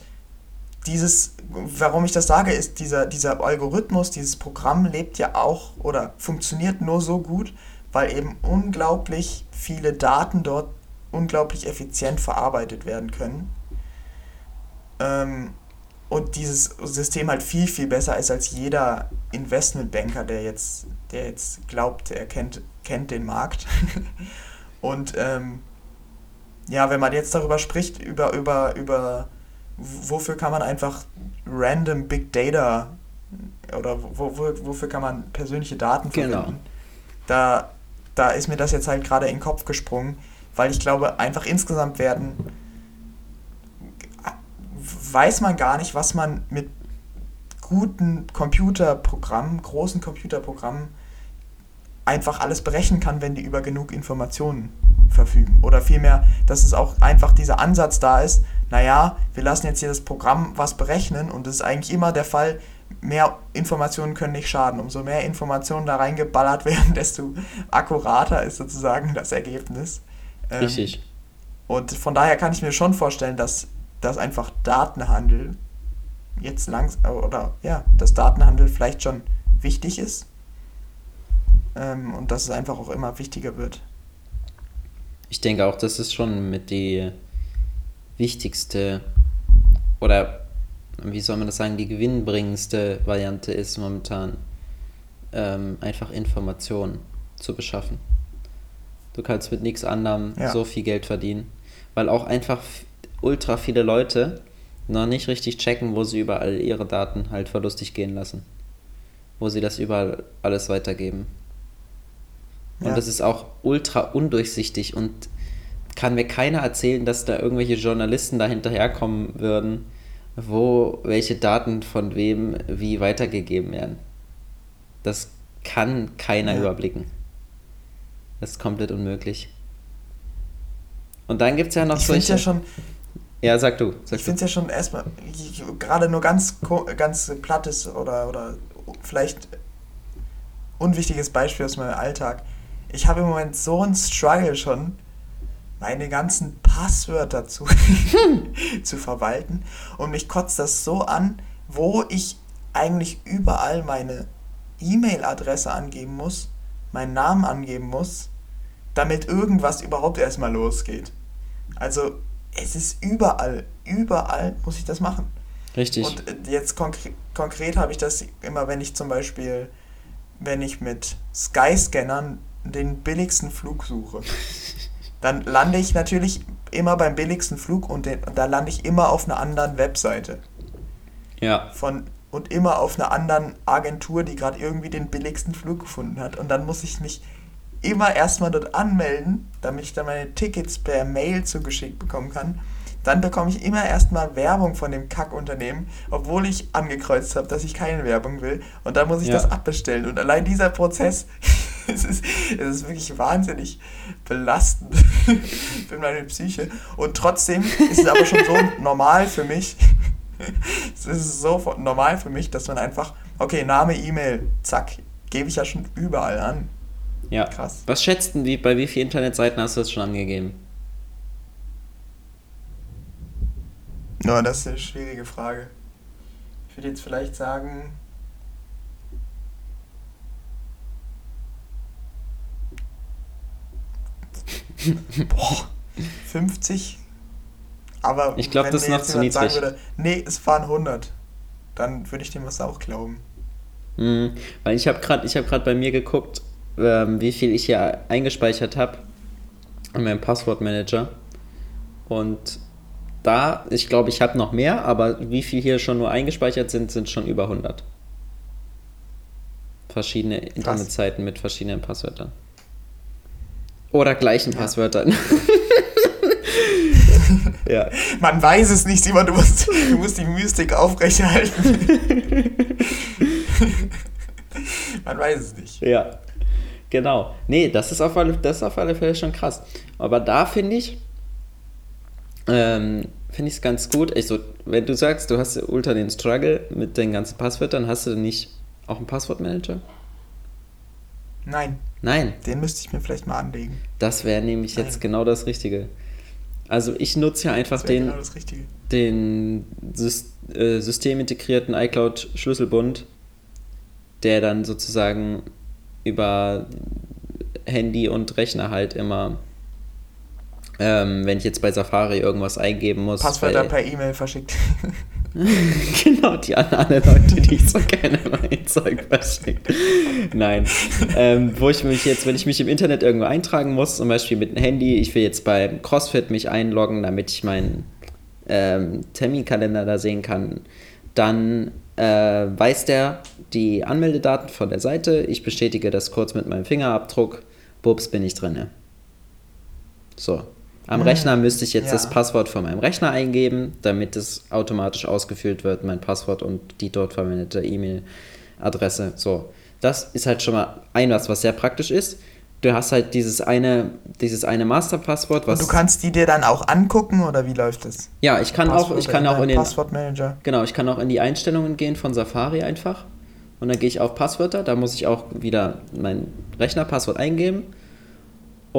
dieses, warum ich das sage, ist, dieser, dieser Algorithmus, dieses Programm lebt ja auch oder funktioniert nur so gut, weil eben unglaublich viele Daten dort unglaublich effizient verarbeitet werden können. Ähm, und dieses System halt viel, viel besser ist als jeder Investmentbanker, der jetzt, der jetzt glaubt, er kennt, kennt den Markt. und ähm, ja, wenn man jetzt darüber spricht, über, über, über wofür kann man einfach random Big Data oder wo, wo, wofür kann man persönliche Daten verwenden, genau. da, da ist mir das jetzt halt gerade in den Kopf gesprungen, weil ich glaube, einfach insgesamt werden weiß man gar nicht, was man mit guten Computerprogrammen, großen Computerprogrammen einfach alles berechnen kann, wenn die über genug Informationen verfügen. Oder vielmehr, dass es auch einfach dieser Ansatz da ist, naja, wir lassen jetzt hier das Programm was berechnen und das ist eigentlich immer der Fall, mehr Informationen können nicht schaden. Umso mehr Informationen da reingeballert werden, desto akkurater ist sozusagen das Ergebnis. Ähm, Richtig. Und von daher kann ich mir schon vorstellen, dass dass einfach Datenhandel jetzt langsam, oder ja, dass Datenhandel vielleicht schon wichtig ist ähm, und dass es einfach auch immer wichtiger wird. Ich denke auch, dass es schon mit die wichtigste oder wie soll man das sagen, die gewinnbringendste Variante ist momentan ähm, einfach Informationen zu beschaffen. Du kannst mit nichts anderem ja. so viel Geld verdienen, weil auch einfach ultra viele Leute noch nicht richtig checken, wo sie überall ihre Daten halt verlustig gehen lassen. Wo sie das überall alles weitergeben. Und ja. das ist auch ultra undurchsichtig und kann mir keiner erzählen, dass da irgendwelche Journalisten da hinterherkommen würden, wo welche Daten von wem wie weitergegeben werden. Das kann keiner ja. überblicken. Das ist komplett unmöglich. Und dann gibt es ja noch ich solche. Ja schon, ja, sag du. Sag ich finde es ja schon erstmal, gerade nur ganz, ganz plattes oder, oder vielleicht unwichtiges Beispiel aus meinem Alltag. Ich habe im Moment so einen Struggle schon, meine ganzen Passwörter zu, zu verwalten. Und mich kotzt das so an, wo ich eigentlich überall meine E-Mail-Adresse angeben muss, meinen Namen angeben muss, damit irgendwas überhaupt erstmal losgeht. Also es ist überall, überall muss ich das machen. Richtig. Und äh, jetzt konkre konkret habe ich das immer, wenn ich zum Beispiel, wenn ich mit Skyscannern den billigsten Flug suche. Dann lande ich natürlich immer beim billigsten Flug und, den, und da lande ich immer auf einer anderen Webseite. Ja. Von, und immer auf einer anderen Agentur, die gerade irgendwie den billigsten Flug gefunden hat. Und dann muss ich mich immer erstmal dort anmelden, damit ich dann meine Tickets per Mail zugeschickt bekommen kann. Dann bekomme ich immer erstmal Werbung von dem Kackunternehmen, obwohl ich angekreuzt habe, dass ich keine Werbung will. Und dann muss ich ja. das abbestellen. Und allein dieser Prozess, es, ist, es ist wirklich wahnsinnig belastend für meine Psyche. Und trotzdem ist es aber schon so normal für mich. es ist so normal für mich, dass man einfach, okay, Name, E-Mail, zack, gebe ich ja schon überall an. Ja. Krass. Was schätzt wie, bei wie vielen Internetseiten hast du das schon angegeben? No, das ist eine schwierige Frage. Ich würde jetzt vielleicht sagen. Boah, 50? Aber ich glaube, das ist noch zu niedrig. Sagen würde, nee, es waren 100, dann würde ich dem was auch glauben. Mhm, weil ich habe gerade hab bei mir geguckt, ähm, wie viel ich hier eingespeichert habe in meinem Passwortmanager. Und da, ich glaube, ich habe noch mehr, aber wie viel hier schon nur eingespeichert sind, sind schon über 100. Verschiedene. Internetseiten mit verschiedenen Passwörtern. Oder gleichen ja. Passwörtern. ja. Man weiß es nicht, Simon, du musst, du musst die Mystik aufrechterhalten. Man weiß es nicht. Ja. Genau. Nee, das ist auf alle, das ist auf alle Fälle schon krass. Aber da finde ich, ähm, finde ich es ganz gut. Ich so, wenn du sagst, du hast ultra den Struggle mit den ganzen Passwörtern, hast du nicht auch einen Passwortmanager? Nein. Nein. Den müsste ich mir vielleicht mal anlegen. Das wäre nämlich Nein. jetzt genau das Richtige. Also ich nutze ja einfach den, genau den äh, systemintegrierten iCloud-Schlüsselbund, der dann sozusagen über Handy und Rechner halt immer, ähm, wenn ich jetzt bei Safari irgendwas eingeben muss. Passwörter per E-Mail verschickt. genau, die an alle Leute, die ich so kenne, mein Zeug verschickt. Nein. Ähm, wo ich mich jetzt, wenn ich mich im Internet irgendwo eintragen muss, zum Beispiel mit dem Handy, ich will jetzt beim CrossFit mich einloggen, damit ich meinen ähm, Terminkalender da sehen kann, dann äh, weiß der die Anmeldedaten von der Seite, ich bestätige das kurz mit meinem Fingerabdruck, bups, bin ich drin. So. Am. Rechner müsste ich jetzt ja. das Passwort von meinem Rechner eingeben, damit es automatisch ausgefüllt wird, mein Passwort und die dort verwendete E-Mail-Adresse. So. Das ist halt schon mal ein was, was sehr praktisch ist du hast halt dieses eine, dieses eine Masterpasswort, was. Und du kannst die dir dann auch angucken oder wie läuft das? Ja, ich kann Passwort auch, ich kann auch in den Passwortmanager. Genau, ich kann auch in die Einstellungen gehen von Safari einfach. Und dann gehe ich auf Passwörter, da muss ich auch wieder mein Rechnerpasswort eingeben.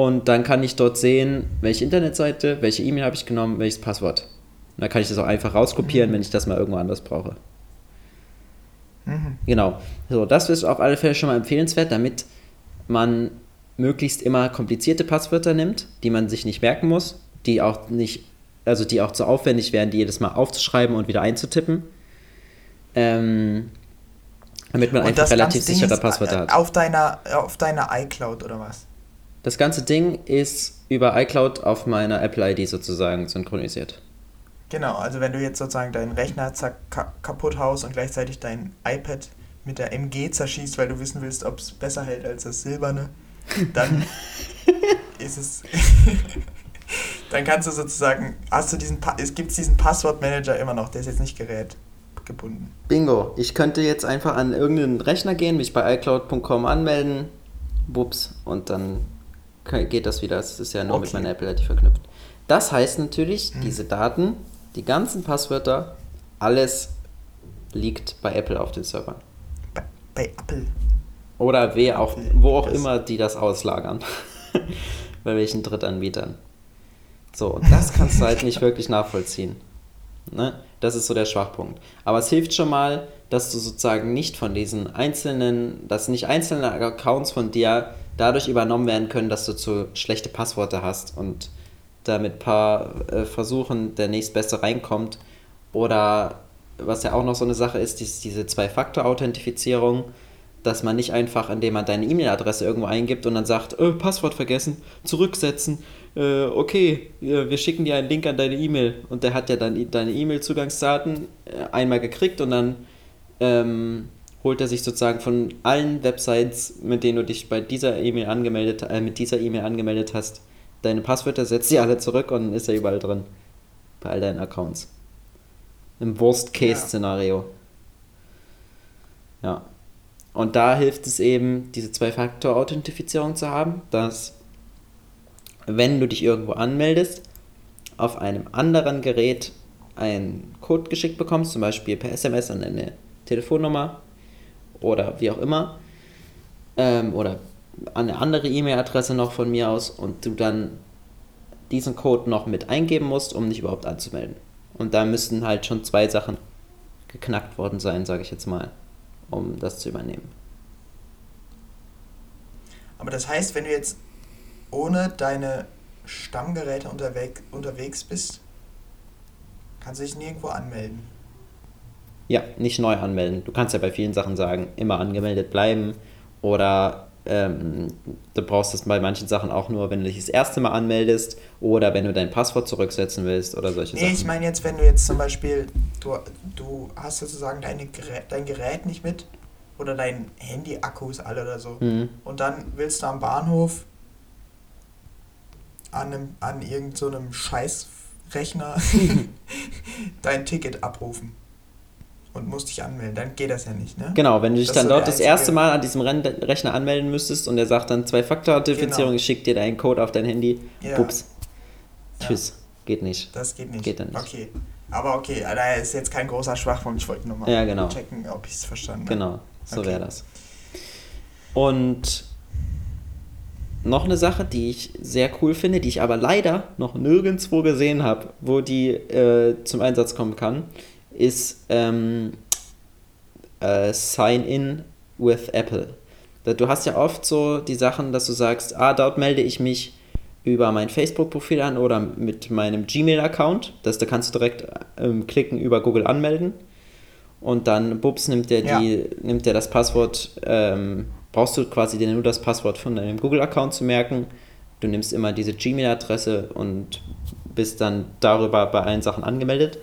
Und dann kann ich dort sehen, welche Internetseite, welche E-Mail habe ich genommen, welches Passwort. Und dann kann ich das auch einfach rauskopieren, mhm. wenn ich das mal irgendwo anders brauche. Mhm. Genau. So, das ist auf alle Fälle schon mal empfehlenswert, damit man möglichst immer komplizierte Passwörter nimmt, die man sich nicht merken muss, die auch nicht, also die auch zu aufwendig wären, die jedes Mal aufzuschreiben und wieder einzutippen. Ähm, damit man und einfach relativ sichere Passwörter hat. Auf deiner, auf deiner iCloud oder was? Das ganze Ding ist über iCloud auf meiner Apple ID sozusagen synchronisiert. Genau, also wenn du jetzt sozusagen deinen Rechner kaputt haust und gleichzeitig dein iPad mit der MG zerschießt, weil du wissen willst, ob es besser hält als das silberne, dann ist es. dann kannst du sozusagen, hast du diesen, es gibt diesen Passwortmanager immer noch, der ist jetzt nicht gerätgebunden. Bingo. Ich könnte jetzt einfach an irgendeinen Rechner gehen, mich bei iCloud.com anmelden, bups, und dann geht das wieder. Das ist ja nur okay. mit meiner Apple ID verknüpft. Das heißt natürlich, hm. diese Daten, die ganzen Passwörter, alles liegt bei Apple auf den Servern. Bei, bei Apple. Oder wer auch, wo auch das immer die das auslagern. Bei welchen Drittanbietern. So, und das kannst du halt nicht wirklich nachvollziehen. Ne? Das ist so der Schwachpunkt. Aber es hilft schon mal, dass du sozusagen nicht von diesen einzelnen, dass nicht einzelne Accounts von dir dadurch übernommen werden können, dass du zu schlechte Passworte hast und damit paar äh, Versuchen der nächstbeste reinkommt. Oder was ja auch noch so eine Sache ist, ist diese Zwei-Faktor-Authentifizierung, dass man nicht einfach, indem man deine E-Mail-Adresse irgendwo eingibt und dann sagt, oh, Passwort vergessen, zurücksetzen, äh, okay, wir schicken dir einen Link an deine E-Mail und der hat ja dann deine E-Mail-Zugangsdaten äh, einmal gekriegt und dann ähm, holt er sich sozusagen von allen Websites, mit denen du dich bei dieser E-Mail angemeldet, äh, mit dieser E-Mail angemeldet hast, deine Passwörter, setzt sie alle zurück und ist er überall drin. Bei all deinen Accounts. Im Worst-Case-Szenario. Ja. Und da hilft es eben, diese Zwei-Faktor-Authentifizierung zu haben, dass wenn du dich irgendwo anmeldest, auf einem anderen Gerät einen Code geschickt bekommst, zum Beispiel per SMS an deine Telefonnummer oder wie auch immer, ähm, oder eine andere E-Mail-Adresse noch von mir aus und du dann diesen Code noch mit eingeben musst, um dich überhaupt anzumelden. Und da müssten halt schon zwei Sachen geknackt worden sein, sage ich jetzt mal, um das zu übernehmen. Aber das heißt, wenn du jetzt ohne deine Stammgeräte unterwegs, unterwegs bist, kannst du dich nirgendwo anmelden. Ja, nicht neu anmelden. Du kannst ja bei vielen Sachen sagen, immer angemeldet bleiben oder ähm, du brauchst es bei manchen Sachen auch nur, wenn du dich das erste Mal anmeldest oder wenn du dein Passwort zurücksetzen willst oder solche nee, Sachen. Nee, ich meine jetzt, wenn du jetzt zum Beispiel, du, du hast sozusagen deine, dein Gerät nicht mit oder dein Handy-Akku ist alle oder so mhm. und dann willst du am Bahnhof an, einem, an irgendeinem so Scheißrechner dein Ticket abrufen und musst dich anmelden, dann geht das ja nicht, ne? Genau, wenn du dich das dann dort das erste Mal an diesem Rechner anmelden müsstest und der sagt dann Zwei-Faktor-Authentifizierung, genau. ich schicke dir deinen Code auf dein Handy, ja. pups. Tschüss. Ja. Geht nicht. Das geht nicht. Geht dann nicht. Okay. Aber okay, da ist jetzt kein großer Schwachpunkt. Ich wollte nur mal ja, genau. checken, ob ich es verstanden habe. Genau, so okay. wäre das. Und noch eine Sache, die ich sehr cool finde, die ich aber leider noch nirgendwo gesehen habe, wo die äh, zum Einsatz kommen kann, ist ähm, äh, Sign in with Apple. Du hast ja oft so die Sachen, dass du sagst, ah, dort melde ich mich über mein Facebook-Profil an oder mit meinem Gmail-Account. da kannst du direkt ähm, klicken über Google anmelden und dann bups nimmt der ja. die nimmt der das Passwort ähm, brauchst du quasi dir nur das Passwort von deinem Google-Account zu merken. Du nimmst immer diese Gmail-Adresse und bist dann darüber bei allen Sachen angemeldet.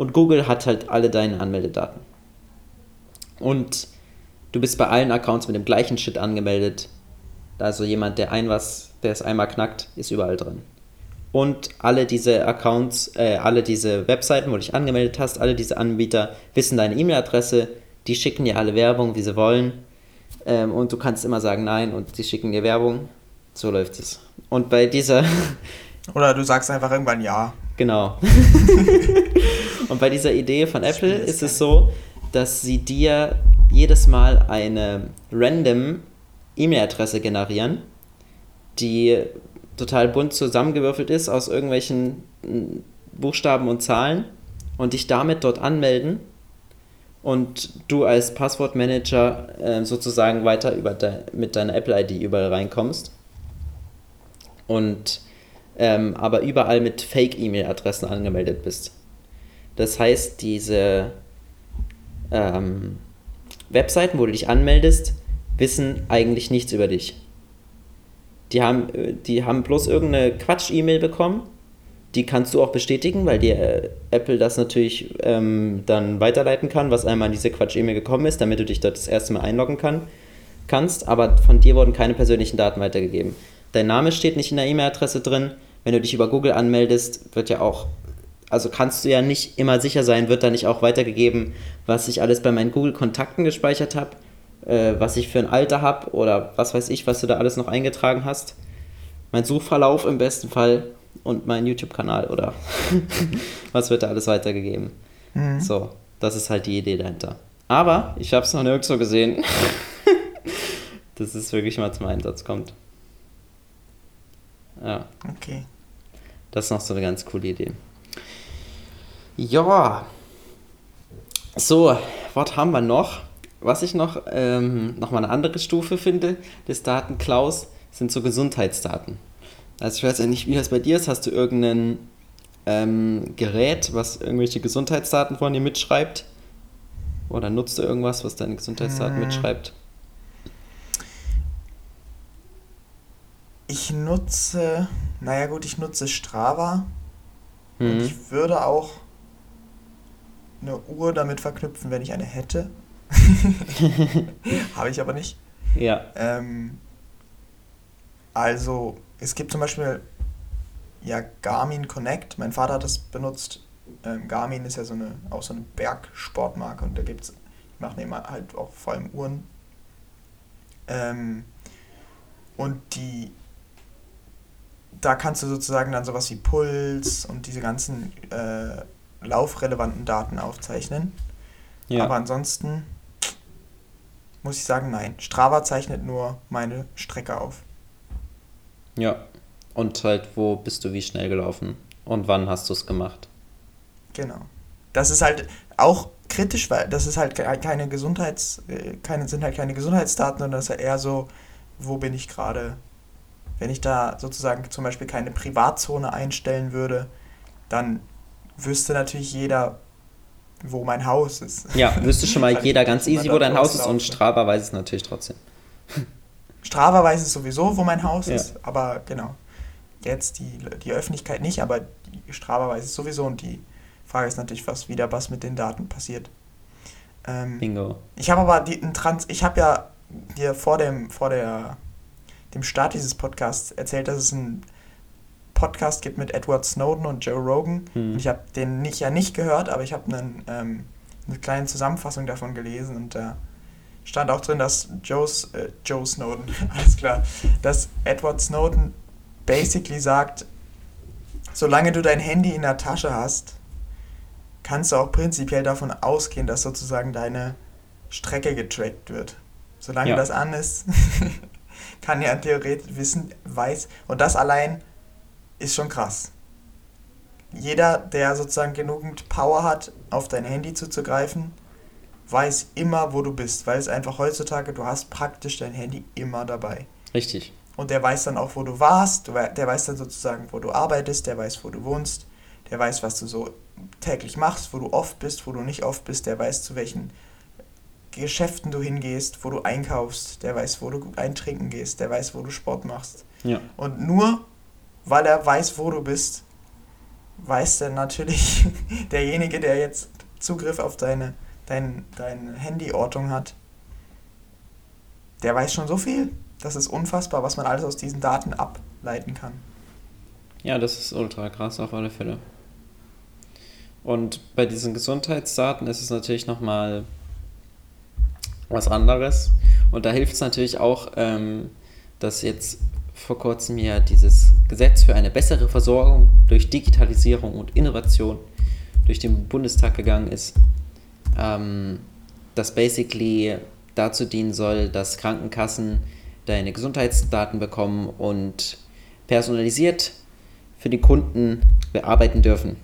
Und Google hat halt alle deine Anmeldedaten. Und du bist bei allen Accounts mit dem gleichen Shit angemeldet. Also jemand, der ein was, der es einmal knackt, ist überall drin. Und alle diese Accounts, äh, alle diese Webseiten, wo du dich angemeldet hast, alle diese Anbieter wissen deine E-Mail-Adresse, die schicken dir alle Werbung, wie sie wollen ähm, und du kannst immer sagen Nein und sie schicken dir Werbung. So läuft es. Und bei dieser. Oder du sagst einfach irgendwann Ja. Genau. und bei dieser Idee von Apple ist es so, dass sie dir jedes Mal eine random E-Mail-Adresse generieren, die total bunt zusammengewürfelt ist aus irgendwelchen Buchstaben und Zahlen und dich damit dort anmelden und du als Passwortmanager äh, sozusagen weiter über de mit deiner Apple-ID überall reinkommst. Und ähm, aber überall mit Fake-E-Mail-Adressen angemeldet bist. Das heißt, diese ähm, Webseiten, wo du dich anmeldest, wissen eigentlich nichts über dich. Die haben, äh, die haben bloß irgendeine Quatsch-E-Mail bekommen die kannst du auch bestätigen, weil dir äh, Apple das natürlich ähm, dann weiterleiten kann, was einmal an diese Quatsch-E-Mail gekommen ist, damit du dich dort das erste Mal einloggen kann, kannst. Aber von dir wurden keine persönlichen Daten weitergegeben. Dein Name steht nicht in der E-Mail-Adresse drin. Wenn du dich über Google anmeldest, wird ja auch, also kannst du ja nicht immer sicher sein, wird da nicht auch weitergegeben, was ich alles bei meinen Google-Kontakten gespeichert habe, äh, was ich für ein Alter habe oder was weiß ich, was du da alles noch eingetragen hast. Mein Suchverlauf im besten Fall und mein YouTube-Kanal oder was wird da alles weitergegeben. Mhm. So, das ist halt die Idee dahinter. Aber ich habe es noch nirgendwo gesehen, dass es wirklich mal zum Einsatz kommt. Ja. Okay. Das ist noch so eine ganz coole Idee. Ja. So, was haben wir noch? Was ich noch, ähm, noch mal eine andere Stufe finde des Datenklaus, sind so Gesundheitsdaten. Also ich weiß ja nicht, wie das bei dir ist. Hast du irgendein ähm, Gerät, was irgendwelche Gesundheitsdaten von dir mitschreibt? Oder nutzt du irgendwas, was deine Gesundheitsdaten hm. mitschreibt? Ich nutze, naja gut, ich nutze Strava. Hm. Und ich würde auch eine Uhr damit verknüpfen, wenn ich eine hätte. Habe ich aber nicht. Ja. Ähm, also, es gibt zum Beispiel ja Garmin Connect. Mein Vater hat das benutzt. Ähm, Garmin ist ja so eine, auch so eine Bergsportmarke und da gibt es, die machen eben halt auch vor allem Uhren. Ähm, und die, da kannst du sozusagen dann sowas wie Puls und diese ganzen äh, laufrelevanten Daten aufzeichnen. Ja. Aber ansonsten muss ich sagen, nein. Strava zeichnet nur meine Strecke auf. Ja. Und halt, wo bist du wie schnell gelaufen und wann hast du es gemacht. Genau. Das ist halt auch kritisch, weil das ist halt keine Gesundheits, äh, keine, sind halt keine Gesundheitsdaten, sondern das ist halt eher so, wo bin ich gerade. Wenn ich da sozusagen zum Beispiel keine Privatzone einstellen würde, dann wüsste natürlich jeder, wo mein Haus ist. Ja, wüsste schon mal jeder ganz easy, wo dein Haus ist und Strava weiß es natürlich trotzdem. Strava weiß es sowieso, wo mein Haus ja. ist, aber genau. Jetzt die, die Öffentlichkeit nicht, aber die Strava weiß es sowieso und die Frage ist natürlich, was wieder was mit den Daten passiert. Ähm, Bingo. Ich habe aber die, Trans ich habe ja dir vor dem, vor der, dem Start dieses Podcasts erzählt, dass es ein Podcast gibt mit Edward Snowden und Joe Rogan. Hm. Und ich habe den nicht, ja nicht gehört, aber ich habe ähm, eine kleine Zusammenfassung davon gelesen und da stand auch drin, dass Joe's, äh, Joe Snowden, alles klar, dass Edward Snowden basically sagt, solange du dein Handy in der Tasche hast, kannst du auch prinzipiell davon ausgehen, dass sozusagen deine Strecke getrackt wird. Solange ja. das an ist, kann er theoretisch wissen, weiß, und das allein ist schon krass. Jeder, der sozusagen genügend Power hat, auf dein Handy zuzugreifen, weiß immer, wo du bist, weil es einfach heutzutage, du hast praktisch dein Handy immer dabei. Richtig. Und der weiß dann auch, wo du warst, der weiß dann sozusagen, wo du arbeitest, der weiß, wo du wohnst, der weiß, was du so täglich machst, wo du oft bist, wo du nicht oft bist, der weiß, zu welchen Geschäften du hingehst, wo du einkaufst, der weiß, wo du eintrinken gehst, der weiß, wo du Sport machst. Ja. Und nur weil er weiß, wo du bist, weiß dann natürlich derjenige, der jetzt Zugriff auf deine, dein, deine Handyortung hat, der weiß schon so viel. Das ist unfassbar, was man alles aus diesen Daten ableiten kann. Ja, das ist ultra krass auf alle Fälle. Und bei diesen Gesundheitsdaten ist es natürlich nochmal was anderes. Und da hilft es natürlich auch, ähm, dass jetzt vor kurzem ja dieses Gesetz für eine bessere Versorgung durch Digitalisierung und Innovation durch den Bundestag gegangen ist, ähm, das basically dazu dienen soll, dass Krankenkassen deine Gesundheitsdaten bekommen und personalisiert für die Kunden bearbeiten dürfen.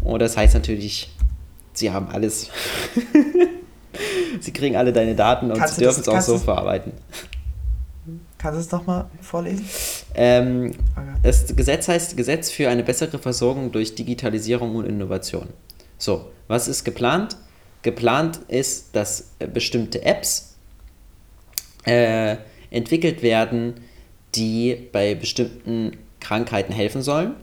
Und das heißt natürlich, sie haben alles. sie kriegen alle deine Daten und kannst sie dürfen es auch so verarbeiten. Kannst du es nochmal vorlesen? Ähm, okay. Das Gesetz heißt Gesetz für eine bessere Versorgung durch Digitalisierung und Innovation. So, was ist geplant? Geplant ist, dass äh, bestimmte Apps äh, entwickelt werden, die bei bestimmten Krankheiten helfen sollen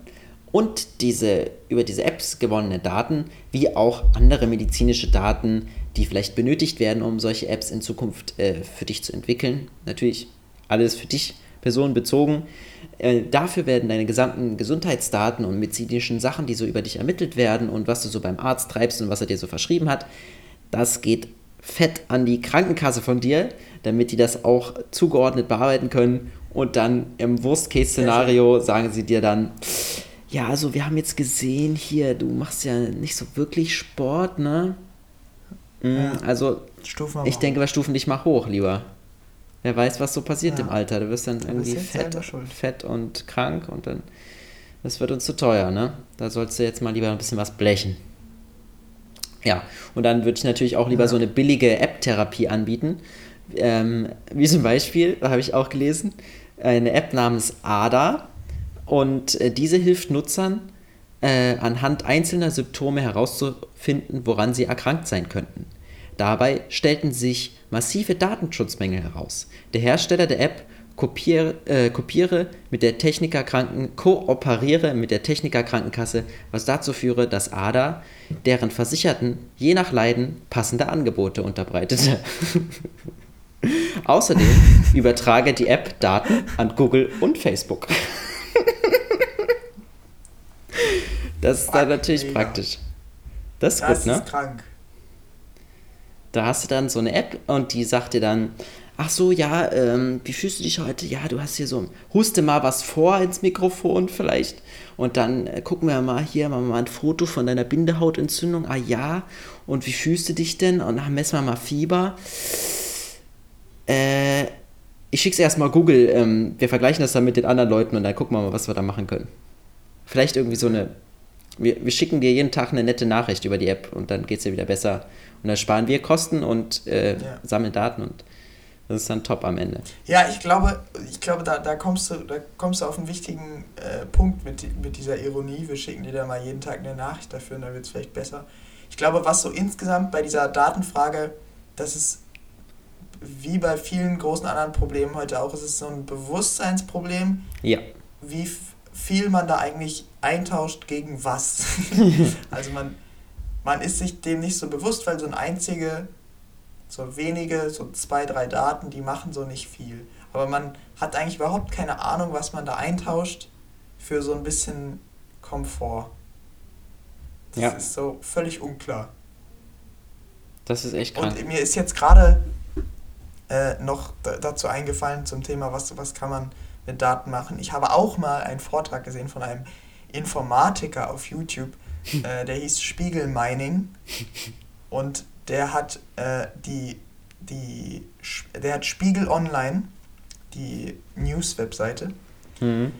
und diese über diese Apps gewonnene Daten, wie auch andere medizinische Daten, die vielleicht benötigt werden, um solche Apps in Zukunft äh, für dich zu entwickeln. Natürlich alles für dich personenbezogen. Äh, dafür werden deine gesamten Gesundheitsdaten und medizinischen Sachen, die so über dich ermittelt werden und was du so beim Arzt treibst und was er dir so verschrieben hat, das geht fett an die Krankenkasse von dir, damit die das auch zugeordnet bearbeiten können. Und dann im Worst-Case-Szenario sagen sie dir dann, ja, also wir haben jetzt gesehen hier, du machst ja nicht so wirklich Sport, ne? Mhm, ja, also, ich denke, wir stufen dich mal hoch, lieber. Wer weiß, was so passiert ja. im Alter. Du wirst dann irgendwie fett, fett und krank und dann Das wird uns zu teuer, ne? Da sollst du jetzt mal lieber ein bisschen was blechen. Ja, und dann würde ich natürlich auch lieber ja. so eine billige App-Therapie anbieten. Ähm, wie zum Beispiel, da habe ich auch gelesen, eine App namens ADA. Und äh, diese hilft Nutzern, äh, anhand einzelner Symptome herauszufinden, woran sie erkrankt sein könnten. Dabei stellten sich massive Datenschutzmängel heraus. Der Hersteller der App kopiere, äh, kopiere mit der Techniker Kranken, kooperiere mit der Techniker Krankenkasse, was dazu führe, dass ADA deren Versicherten je nach Leiden passende Angebote unterbreitete. Außerdem übertrage die App Daten an Google und Facebook. das ist dann natürlich praktisch. Das ist das gut, ne? Ist krank. Da hast du dann so eine App und die sagt dir dann, ach so, ja, ähm, wie fühlst du dich heute? Ja, du hast hier so, huste mal was vor ins Mikrofon vielleicht und dann äh, gucken wir mal hier, machen wir mal ein Foto von deiner Bindehautentzündung, ah ja, und wie fühlst du dich denn? Und dann messen wir mal Fieber. Äh, ich schicke es erstmal Google, ähm, wir vergleichen das dann mit den anderen Leuten und dann gucken wir mal, was wir da machen können. Vielleicht irgendwie so eine, wir, wir schicken dir jeden Tag eine nette Nachricht über die App und dann geht es dir wieder besser. Und dann sparen wir Kosten und äh, ja. sammeln Daten und das ist dann top am Ende. Ja, ich glaube, ich glaube da, da, kommst du, da kommst du auf einen wichtigen äh, Punkt mit, mit dieser Ironie. Wir schicken dir da mal jeden Tag eine Nachricht dafür und dann wird es vielleicht besser. Ich glaube, was so insgesamt bei dieser Datenfrage, das ist wie bei vielen großen anderen Problemen heute auch, ist es so ein Bewusstseinsproblem. Ja. Wie viel man da eigentlich eintauscht gegen was. also man, man ist sich dem nicht so bewusst, weil so ein einzige so wenige, so zwei, drei Daten, die machen so nicht viel. Aber man hat eigentlich überhaupt keine Ahnung, was man da eintauscht für so ein bisschen Komfort. Das ja. ist so völlig unklar. Das ist echt krank. Und mir ist jetzt gerade äh, noch dazu eingefallen zum Thema, was, was kann man mit Daten machen. Ich habe auch mal einen Vortrag gesehen von einem Informatiker auf YouTube, äh, der hieß Spiegel Mining. Und der hat äh, die, die, der hat Spiegel Online, die News-Webseite, mhm.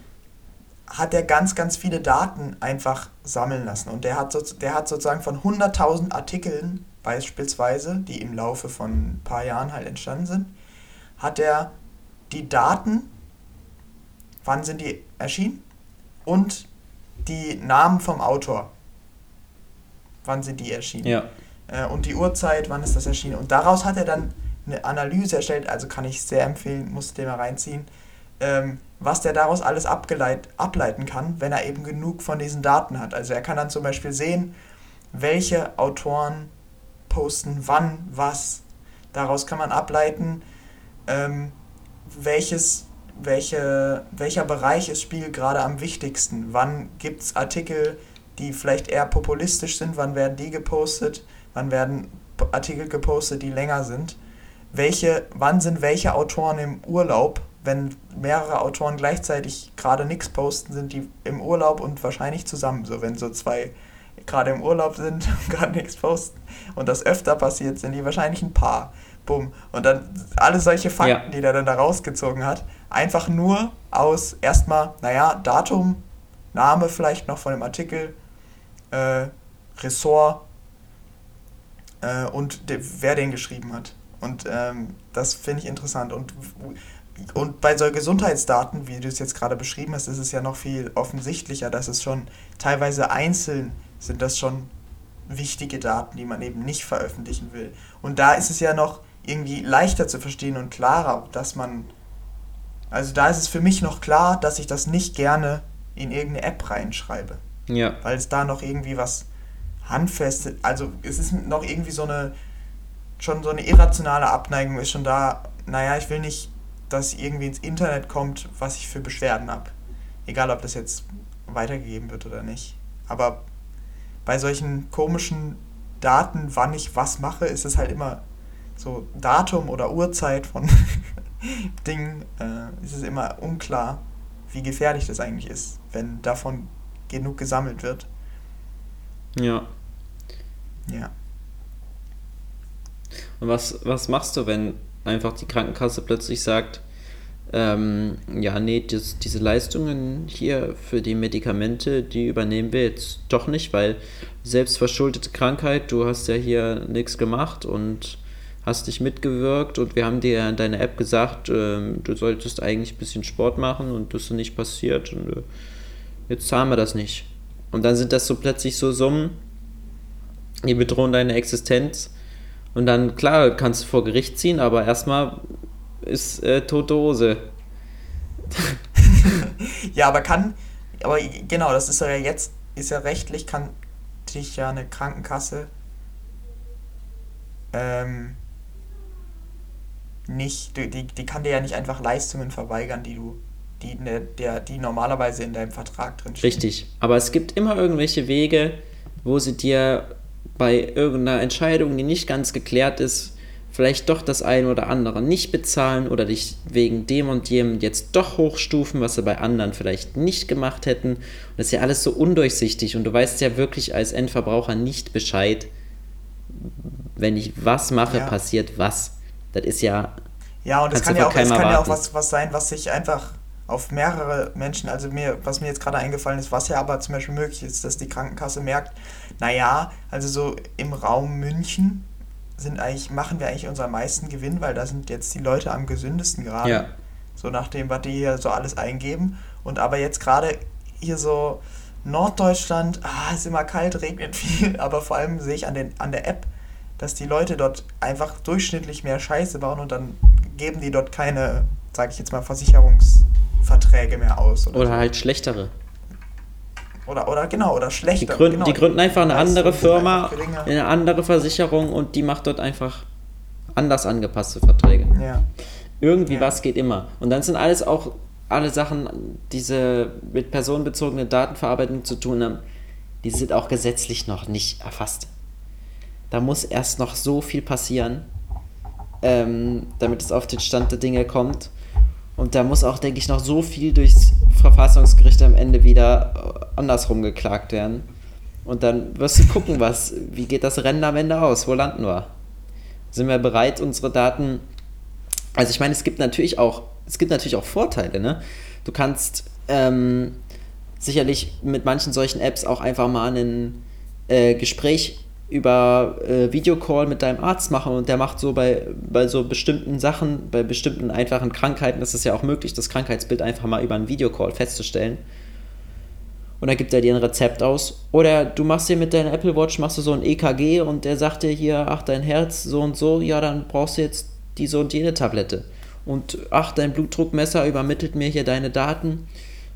hat er ganz, ganz viele Daten einfach sammeln lassen. Und der hat, so, der hat sozusagen von 100.000 Artikeln beispielsweise, die im Laufe von ein paar Jahren halt entstanden sind, hat er die Daten, wann sind die erschienen, und die Namen vom Autor, wann sind die erschienen. Ja äh, und die Uhrzeit, wann ist das erschienen. Und daraus hat er dann eine Analyse erstellt, also kann ich sehr empfehlen, muss den mal reinziehen, ähm, was der daraus alles abgeleit, ableiten kann, wenn er eben genug von diesen Daten hat. Also er kann dann zum Beispiel sehen, welche Autoren posten wann was. Daraus kann man ableiten, ähm, welches, welche, welcher Bereich ist Spiegel gerade am wichtigsten. Wann gibt es Artikel, die vielleicht eher populistisch sind, wann werden die gepostet wann werden Artikel gepostet, die länger sind, welche, wann sind welche Autoren im Urlaub, wenn mehrere Autoren gleichzeitig gerade nichts posten, sind die im Urlaub und wahrscheinlich zusammen. So, wenn so zwei gerade im Urlaub sind und gerade nichts posten und das öfter passiert, sind die wahrscheinlich ein Paar. Bumm. Und dann alle solche Fakten, ja. die der dann da rausgezogen hat, einfach nur aus erstmal, naja, Datum, Name vielleicht noch von dem Artikel, äh, Ressort äh, und de, wer den geschrieben hat. Und ähm, das finde ich interessant. Und, und bei so Gesundheitsdaten, wie du es jetzt gerade beschrieben hast, ist es ja noch viel offensichtlicher, dass es schon teilweise einzeln sind das schon wichtige Daten, die man eben nicht veröffentlichen will. Und da ist es ja noch irgendwie leichter zu verstehen und klarer, dass man, also da ist es für mich noch klar, dass ich das nicht gerne in irgendeine App reinschreibe. Ja. Weil es da noch irgendwie was handfeste, also es ist noch irgendwie so eine, schon so eine irrationale Abneigung ist schon da, naja, ich will nicht, dass irgendwie ins Internet kommt, was ich für Beschwerden habe. Egal, ob das jetzt weitergegeben wird oder nicht. Aber bei solchen komischen Daten, wann ich was mache, ist es halt immer so Datum oder Uhrzeit von Dingen, äh, ist es immer unklar, wie gefährlich das eigentlich ist, wenn davon genug gesammelt wird. Ja. Ja. Und was, was machst du, wenn einfach die Krankenkasse plötzlich sagt, ähm, ja, nee, das, diese Leistungen hier für die Medikamente, die übernehmen wir jetzt doch nicht, weil selbstverschuldete Krankheit, du hast ja hier nichts gemacht und hast dich mitgewirkt und wir haben dir in deiner App gesagt, ähm, du solltest eigentlich ein bisschen Sport machen und das ist nicht passiert und äh, jetzt zahlen wir das nicht. Und dann sind das so plötzlich so Summen, die bedrohen deine Existenz und dann, klar, kannst du vor Gericht ziehen, aber erstmal ist äh, tote Hose. ja, aber kann, aber genau, das ist ja jetzt, ist ja rechtlich, kann dich ja eine Krankenkasse ähm, nicht, die, die kann dir ja nicht einfach Leistungen verweigern, die du, die, ne, der, die normalerweise in deinem Vertrag drin stehen. Richtig, aber es gibt immer irgendwelche Wege, wo sie dir bei irgendeiner Entscheidung, die nicht ganz geklärt ist, vielleicht doch das eine oder andere nicht bezahlen oder dich wegen dem und jenem jetzt doch hochstufen, was sie bei anderen vielleicht nicht gemacht hätten. Und das ist ja alles so undurchsichtig und du weißt ja wirklich als Endverbraucher nicht Bescheid, wenn ich was mache, ja. passiert was. Das ist ja. Ja, und es kann ja auch, es kann ja auch was, was sein, was sich einfach auf mehrere Menschen, also mir, was mir jetzt gerade eingefallen ist, was ja aber zum Beispiel möglich ist, dass die Krankenkasse merkt, naja, also so im Raum München sind eigentlich, machen wir eigentlich unseren meisten Gewinn, weil da sind jetzt die Leute am gesündesten gerade. Ja. So nach dem, was die hier so alles eingeben. Und aber jetzt gerade hier so Norddeutschland, ah, ist immer kalt, regnet viel, aber vor allem sehe ich an, den, an der App, dass die Leute dort einfach durchschnittlich mehr Scheiße bauen und dann geben die dort keine, sage ich jetzt mal, Versicherungsverträge mehr aus. Oder, oder so. halt schlechtere. Oder, oder genau, oder schlechter. Die gründen, genau. die gründen einfach eine andere Firma, eine andere Versicherung und die macht dort einfach anders angepasste Verträge. Ja. Irgendwie ja. was geht immer. Und dann sind alles auch alle Sachen, diese mit personenbezogenen Datenverarbeitung zu tun haben, die sind auch gesetzlich noch nicht erfasst. Da muss erst noch so viel passieren, ähm, damit es auf den Stand der Dinge kommt. Und da muss auch, denke ich, noch so viel durchs Verfassungsgericht am Ende wieder äh, andersrum geklagt werden. Und dann wirst du gucken, was, wie geht das Rennen am Ende aus? Wo landen wir? Sind wir bereit, unsere Daten. Also ich meine, es gibt natürlich auch, es gibt natürlich auch Vorteile, ne? Du kannst ähm, sicherlich mit manchen solchen Apps auch einfach mal ein äh, Gespräch über äh, Videocall mit deinem Arzt machen und der macht so bei, bei so bestimmten Sachen, bei bestimmten einfachen Krankheiten, ist es ja auch möglich, das Krankheitsbild einfach mal über einen Videocall festzustellen. Und dann gibt er dir ein Rezept aus. Oder du machst dir mit deiner Apple Watch, machst du so ein EKG und der sagt dir hier, ach, dein Herz so und so, ja, dann brauchst du jetzt die so und jene Tablette. Und ach, dein Blutdruckmesser übermittelt mir hier deine Daten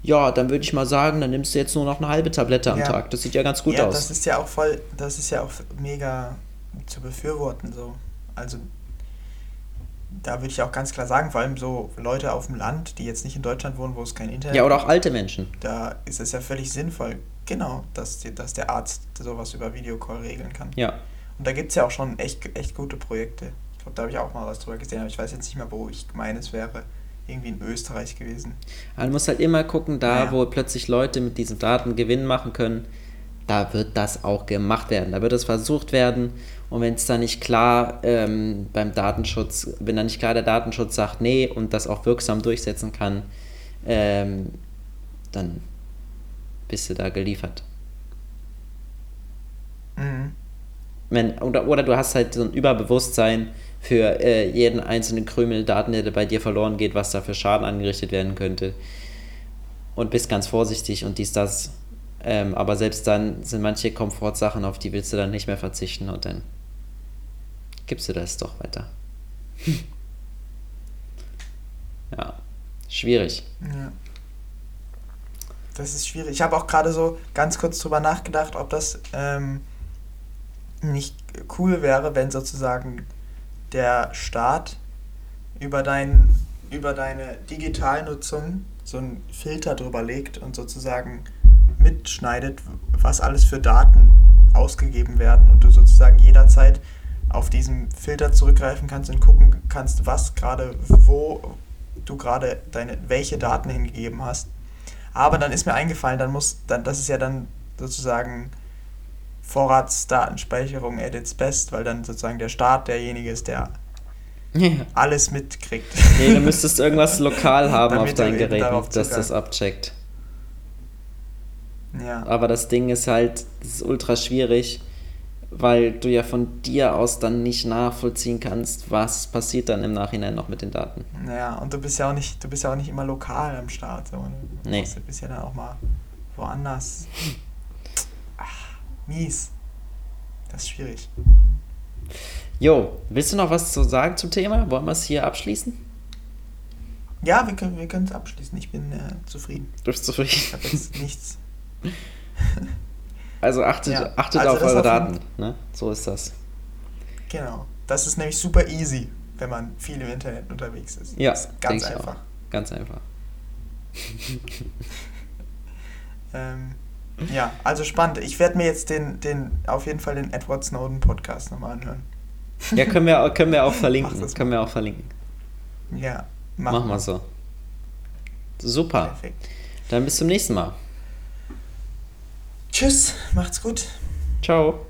ja, dann würde ich mal sagen, dann nimmst du jetzt nur noch eine halbe Tablette am ja. Tag. Das sieht ja ganz gut ja, aus. Das ist ja auch voll, das ist ja auch mega zu befürworten so. Also da würde ich auch ganz klar sagen, vor allem so Leute auf dem Land, die jetzt nicht in Deutschland wohnen, wo es kein Internet gibt. Ja, oder auch alte Menschen. Da ist es ja völlig sinnvoll, genau, dass, die, dass der Arzt sowas über Videocall regeln kann. Ja. Und da gibt es ja auch schon echt, echt gute Projekte. Ich glaube, da habe ich auch mal was drüber gesehen, aber ich weiß jetzt nicht mehr, wo ich meine, es wäre irgendwie in Österreich gewesen. Man muss halt immer gucken, da ja. wo plötzlich Leute mit diesen Daten Gewinn machen können, da wird das auch gemacht werden. Da wird es versucht werden. Und wenn es da nicht klar ähm, beim Datenschutz, wenn da nicht klar der Datenschutz sagt, nee, und das auch wirksam durchsetzen kann, ähm, dann bist du da geliefert. Mhm. Wenn, oder, oder du hast halt so ein Überbewusstsein, für äh, jeden einzelnen Krümel Daten, der bei dir verloren geht, was da für Schaden angerichtet werden könnte. Und bist ganz vorsichtig und dies, das. Ähm, aber selbst dann sind manche Komfortsachen, auf die willst du dann nicht mehr verzichten und dann gibst du das doch weiter. ja, schwierig. Ja. Das ist schwierig. Ich habe auch gerade so ganz kurz drüber nachgedacht, ob das ähm, nicht cool wäre, wenn sozusagen der Staat über, dein, über deine Digitalnutzung so einen Filter drüber legt und sozusagen mitschneidet, was alles für Daten ausgegeben werden und du sozusagen jederzeit auf diesen Filter zurückgreifen kannst und gucken kannst, was gerade, wo du gerade deine, welche Daten hingegeben hast. Aber dann ist mir eingefallen, dann muss, dann, das ist ja dann sozusagen Vorratsdatenspeicherung at its best, weil dann sozusagen der Staat derjenige ist, der ja. alles mitkriegt. Nee, du müsstest irgendwas lokal haben auf deinen Geräten, dass das abcheckt. Ja. Aber das Ding ist halt, das ist ultra schwierig, weil du ja von dir aus dann nicht nachvollziehen kannst, was passiert dann im Nachhinein noch mit den Daten. Ja, und du bist ja auch nicht, du bist ja auch nicht immer lokal am Start. So. Du nee. bist ja dann auch mal woanders. Mies. Das ist schwierig. Jo, willst du noch was zu sagen zum Thema? Wollen wir es hier abschließen? Ja, wir können wir es abschließen. Ich bin äh, zufrieden. Du bist zufrieden? Ich habe jetzt nichts. Also achtet, ja. achtet also auf eure Daten. Ne? So ist das. Genau. Das ist nämlich super easy, wenn man viel im Internet unterwegs ist. Ja, ist ganz einfach. Ganz einfach. ähm, ja, also spannend. Ich werde mir jetzt den, den, auf jeden Fall den Edward Snowden Podcast nochmal anhören. Ja, können wir, können wir auch verlinken. Das können wir auch verlinken. Ja, machen wir so. Super. Perfekt. Dann bis zum nächsten Mal. Tschüss, macht's gut. Ciao.